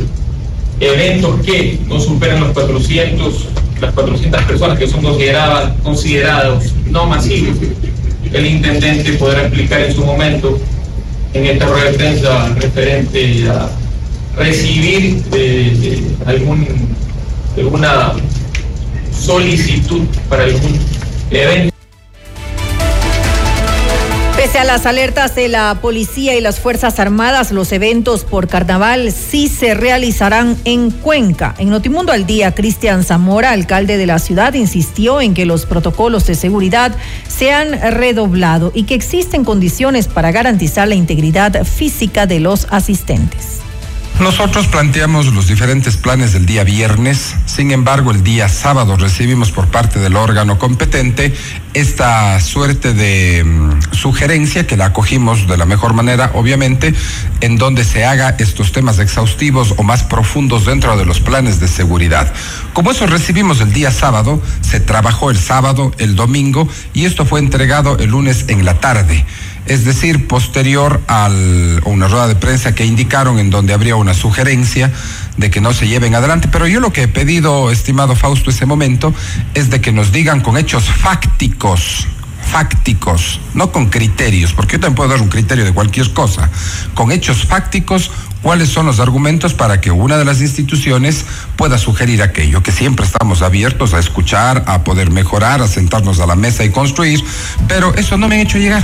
eventos que no superan los 400, las 400 personas que son consideradas, considerados no masivos, el intendente podrá explicar en su momento en esta rueda de prensa referente a recibir eh, eh, algún, alguna solicitud para algún Pese a las alertas de la policía y las Fuerzas Armadas, los eventos por carnaval sí se realizarán en Cuenca. En Notimundo al Día, Cristian Zamora, alcalde de la ciudad, insistió en que los protocolos de seguridad se han redoblado y que existen condiciones para garantizar la integridad física de los asistentes. Nosotros planteamos los diferentes planes del día viernes, sin embargo el día sábado recibimos por parte del órgano competente esta suerte de mm, sugerencia que la acogimos de la mejor manera, obviamente, en donde se haga estos temas exhaustivos o más profundos dentro de los planes de seguridad. Como eso recibimos el día sábado, se trabajó el sábado, el domingo y esto fue entregado el lunes en la tarde es decir, posterior a una rueda de prensa que indicaron en donde habría una sugerencia de que no se lleven adelante. Pero yo lo que he pedido, estimado Fausto, ese momento, es de que nos digan con hechos fácticos, fácticos, no con criterios, porque yo también puedo dar un criterio de cualquier cosa, con hechos fácticos, cuáles son los argumentos para que una de las instituciones pueda sugerir aquello, que siempre estamos abiertos a escuchar, a poder mejorar, a sentarnos a la mesa y construir, pero eso no me han hecho llegar.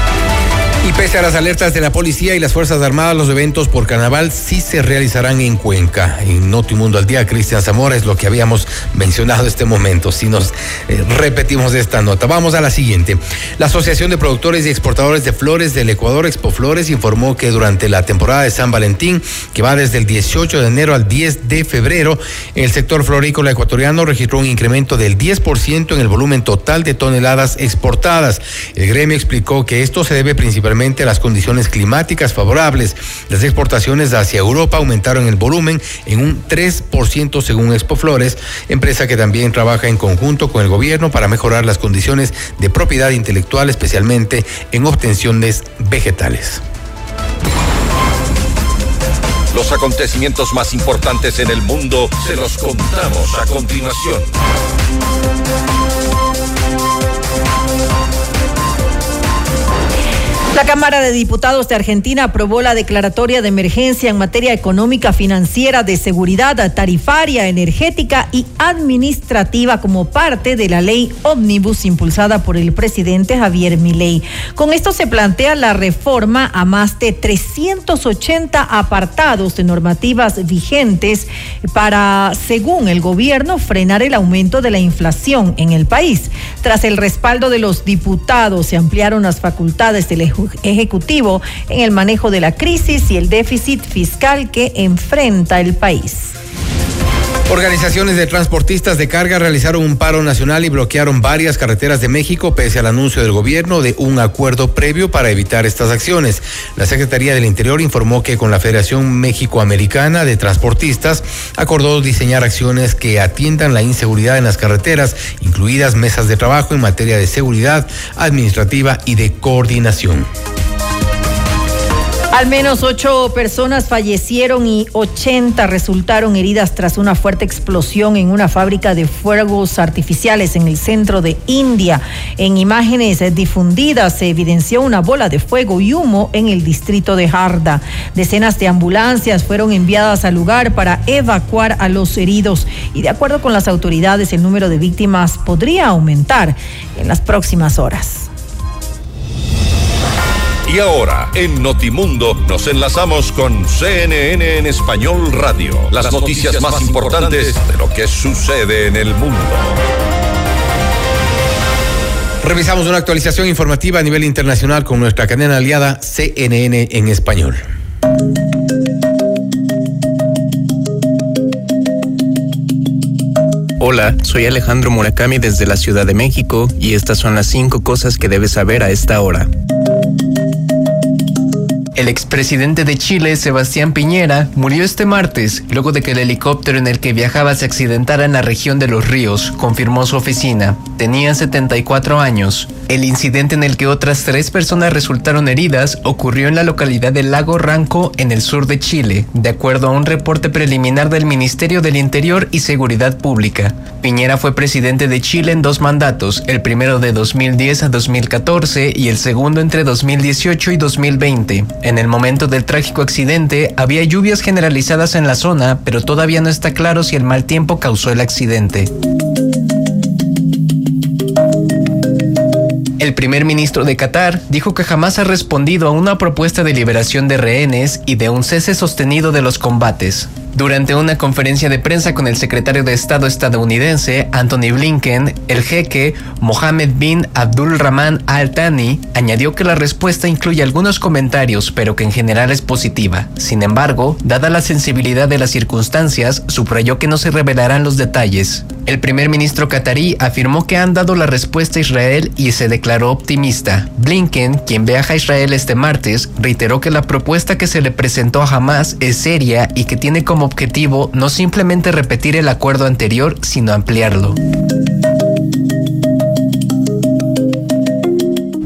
Y pese a las alertas de la policía y las Fuerzas Armadas, los eventos por carnaval sí se realizarán en Cuenca. En Notimundo al Día, Cristian Zamora es lo que habíamos mencionado en este momento. Si nos eh, repetimos esta nota. Vamos a la siguiente. La Asociación de Productores y Exportadores de Flores del Ecuador, Expo Flores, informó que durante la temporada de San Valentín, que va desde el 18 de enero al 10 de febrero, el sector florícola ecuatoriano registró un incremento del 10% en el volumen total de toneladas exportadas. El gremio explicó que esto se debe principalmente las condiciones climáticas favorables. Las exportaciones hacia Europa aumentaron el volumen en un 3% según Expo Flores, empresa que también trabaja en conjunto con el gobierno para mejorar las condiciones de propiedad intelectual, especialmente en obtenciones vegetales. Los acontecimientos más importantes en el mundo se los contamos a continuación. La Cámara de Diputados de Argentina aprobó la declaratoria de emergencia en materia económica, financiera, de seguridad tarifaria, energética y administrativa como parte de la ley Omnibus impulsada por el presidente Javier Milei. Con esto se plantea la reforma a más de 380 apartados de normativas vigentes para, según el gobierno, frenar el aumento de la inflación en el país. Tras el respaldo de los diputados, se ampliaron las facultades del Ejecutivo en el manejo de la crisis y el déficit fiscal que enfrenta el país. Organizaciones de transportistas de carga realizaron un paro nacional y bloquearon varias carreteras de México pese al anuncio del gobierno de un acuerdo previo para evitar estas acciones. La Secretaría del Interior informó que con la Federación México-Americana de Transportistas acordó diseñar acciones que atiendan la inseguridad en las carreteras, incluidas mesas de trabajo en materia de seguridad administrativa y de coordinación. Al menos ocho personas fallecieron y 80 resultaron heridas tras una fuerte explosión en una fábrica de fuegos artificiales en el centro de India. En imágenes difundidas se evidenció una bola de fuego y humo en el distrito de Harda. Decenas de ambulancias fueron enviadas al lugar para evacuar a los heridos y de acuerdo con las autoridades el número de víctimas podría aumentar en las próximas horas. Y ahora, en Notimundo, nos enlazamos con CNN en Español Radio. Las, noticias, más importantes de lo que sucede en el mundo. Revisamos una actualización informativa a nivel internacional con nuestra cadena aliada CNN en español. Hola, soy Alejandro Murakami desde la Ciudad de México y estas son las cinco cosas que debes saber a esta hora. El expresidente de Chile, Sebastián Piñera, murió este martes luego de que el helicóptero en el que viajaba se accidentara en la región de Los Ríos, confirmó su oficina. Tenía 74 años. El incidente en el que otras tres personas resultaron heridas ocurrió en la localidad de Lago Ranco, en el sur de Chile, de acuerdo a un reporte preliminar del Ministerio del Interior y Seguridad Pública. Piñera fue presidente de Chile en dos mandatos, el primero de 2010 a 2014 y el segundo entre 2018 y 2020. En el momento del trágico accidente había lluvias generalizadas en la zona, pero todavía no está claro si el mal tiempo causó el accidente. El primer ministro de Qatar dijo que jamás ha respondido a una propuesta de liberación de rehenes y de un cese sostenido de los combates. Durante una conferencia de prensa con el secretario de Estado estadounidense, Anthony Blinken, el jeque Mohammed bin Abdul Rahman Al Thani añadió que la respuesta incluye algunos comentarios, pero que en general es positiva. Sin embargo, dada la sensibilidad de las circunstancias, subrayó que no se revelarán los detalles. El primer ministro catarí afirmó que han dado la respuesta a Israel y se declaró optimista. Blinken, quien viaja a Israel este martes, reiteró que la propuesta que se le presentó a Hamas es seria y que tiene como objetivo no simplemente repetir el acuerdo anterior, sino ampliarlo.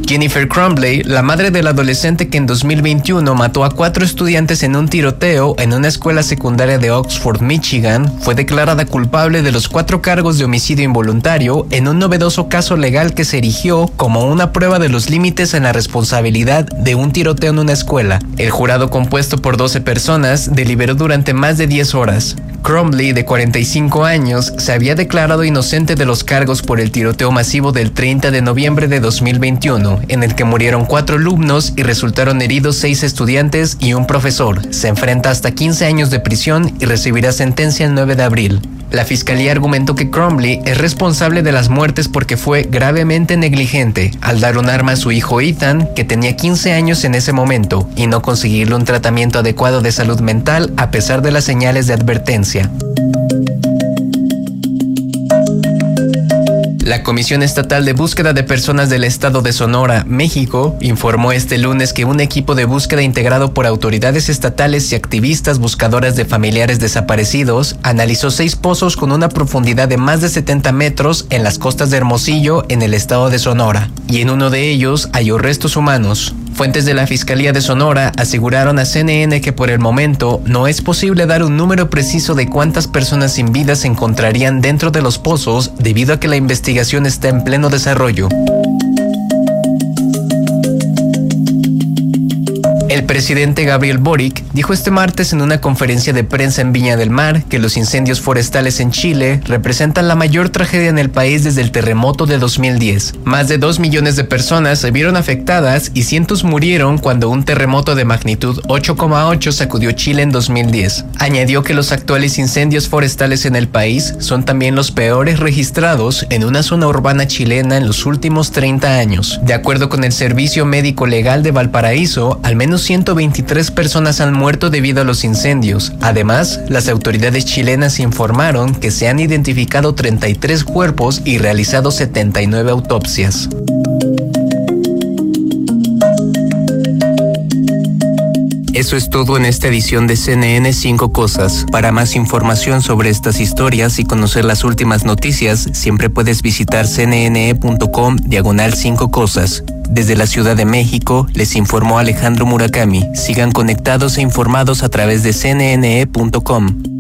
Jennifer Crumbley, la madre del adolescente que en 2021 mató a cuatro estudiantes en un tiroteo en una escuela secundaria de Oxford, Michigan, fue declarada culpable de los cuatro cargos de homicidio involuntario en un novedoso caso legal que se erigió como una prueba de los límites en la responsabilidad de un tiroteo en una escuela. El jurado compuesto por 12 personas deliberó durante más de 10 horas. Crumbley, de 45 años, se había declarado inocente de los cargos por el tiroteo masivo del 30 de noviembre de 2021 urbano, en el que murieron cuatro alumnos y resultaron heridos seis estudiantes y un profesor. Se enfrenta hasta 15 años de prisión y recibirá sentencia el 9 de abril. La fiscalía argumentó que Cromley es responsable de las muertes porque fue gravemente negligente al dar un arma a su hijo Ethan, que tenía 15 años en ese momento, y no conseguirle un tratamiento adecuado de salud mental a pesar de las señales de advertencia. La Comisión Estatal de Búsqueda de Personas del Estado de Sonora, México, informó este lunes que un equipo de búsqueda integrado por autoridades estatales y activistas buscadoras de familiares desaparecidos analizó seis pozos con una profundidad de más de 70 metros en las costas de Hermosillo, en el estado de Sonora, y en uno de ellos halló restos humanos. Fuentes de la Fiscalía de Sonora aseguraron a CNN que por el momento no es posible dar un número preciso de cuántas personas sin vida se encontrarían dentro de los pozos debido a que la investigación está en pleno desarrollo. El presidente Gabriel Boric dijo este martes en una conferencia de prensa en Viña del Mar que los incendios forestales en Chile representan la mayor tragedia en el país desde el terremoto de 2010. Más de 2 millones de personas se vieron afectadas y cientos murieron cuando un terremoto de magnitud 8,8 sacudió Chile en 2010. Añadió que los actuales incendios forestales en el país son también los peores registrados en una zona urbana chilena en los últimos 30 años. De acuerdo con el Servicio Médico Legal de Valparaíso, al menos 123 personas han muerto debido a los incendios. Además, las autoridades chilenas informaron que se han identificado 33 cuerpos y realizado 79 autopsias. Eso es todo en esta edición de CNN 5 Cosas. Para más información sobre estas historias y conocer las últimas noticias, siempre puedes visitar cnne.com diagonal 5 Cosas. Desde la Ciudad de México, les informó Alejandro Murakami. Sigan conectados e informados a través de cnne.com.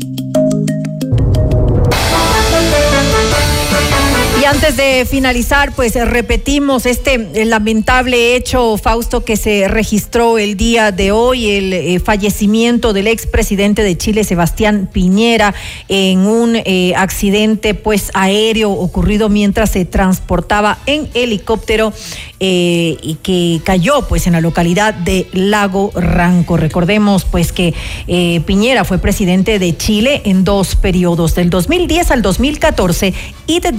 de finalizar, pues repetimos este lamentable hecho, Fausto, que se registró el día de hoy, el eh, fallecimiento del expresidente de Chile, Sebastián Piñera, en un eh, accidente pues aéreo ocurrido mientras se transportaba en helicóptero eh, y que cayó pues en la localidad de Lago Ranco. Recordemos pues que Piñera fue presidente de Chile en dos periodos, del 2010 al 2014 y de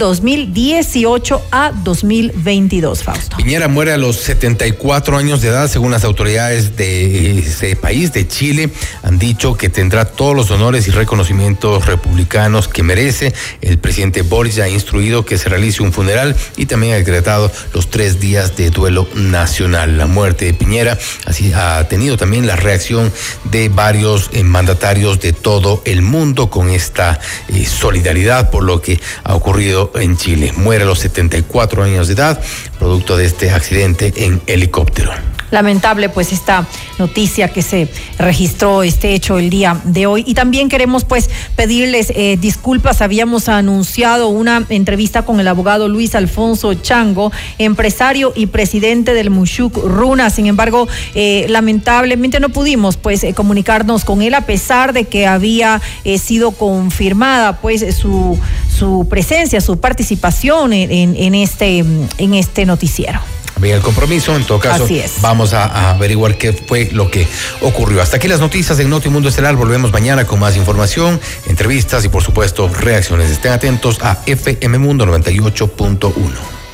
2018 a 2022, Fausto. Piñera muere a los 74 años de edad, según las autoridades de ese país, de Chile. Han dicho que tendrá todos los honores y reconocimientos republicanos que merece. El presidente Boris ya ha instruido que se realice un funeral y también ha decretado los tres días de duelo nacional. La muerte de Piñera así ha tenido también la reacción de varios eh, mandatarios de todo el mundo con esta eh, solidaridad por lo que ha ocurrido en Chile. Muere a los 74 años de edad, producto de este accidente en helicóptero lamentable pues esta noticia que se registró este hecho el día de hoy. Y también queremos pues pedirles eh, disculpas. Habíamos anunciado una entrevista con el abogado Luis Alfonso Chango empresario y presidente del Mushuk Runa. Sin embargo eh, lamentablemente no pudimos pues eh, comunicarnos con él a pesar de que había sido confirmada pues su su presencia su participación en, en este en este noticiero había el compromiso. En todo caso, vamos a, averiguar qué fue lo que ocurrió. Hasta aquí las noticias en Notimundo Estelar. Volvemos mañana con más información, entrevistas y, por supuesto, reacciones. Estén atentos a FM Mundo 98.1.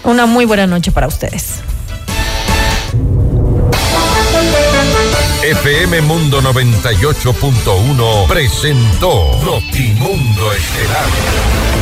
Una muy buena noche para ustedes. FM Mundo 98.1 presentó Notimundo Estelar.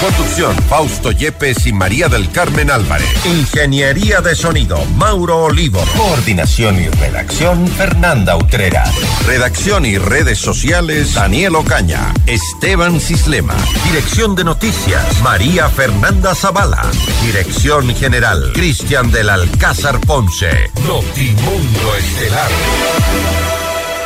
Conducción, Fausto Yepes y María del Carmen Álvarez. Ingeniería de sonido, Mauro Olivo. Coordinación y redacción, Fernanda Utrera. Redacción y redes sociales, Daniel Ocaña. Esteban Cislema. Dirección de noticias, María Fernanda Zavala. Dirección general, Cristian del Alcázar Ponce. Notimundo Estelar.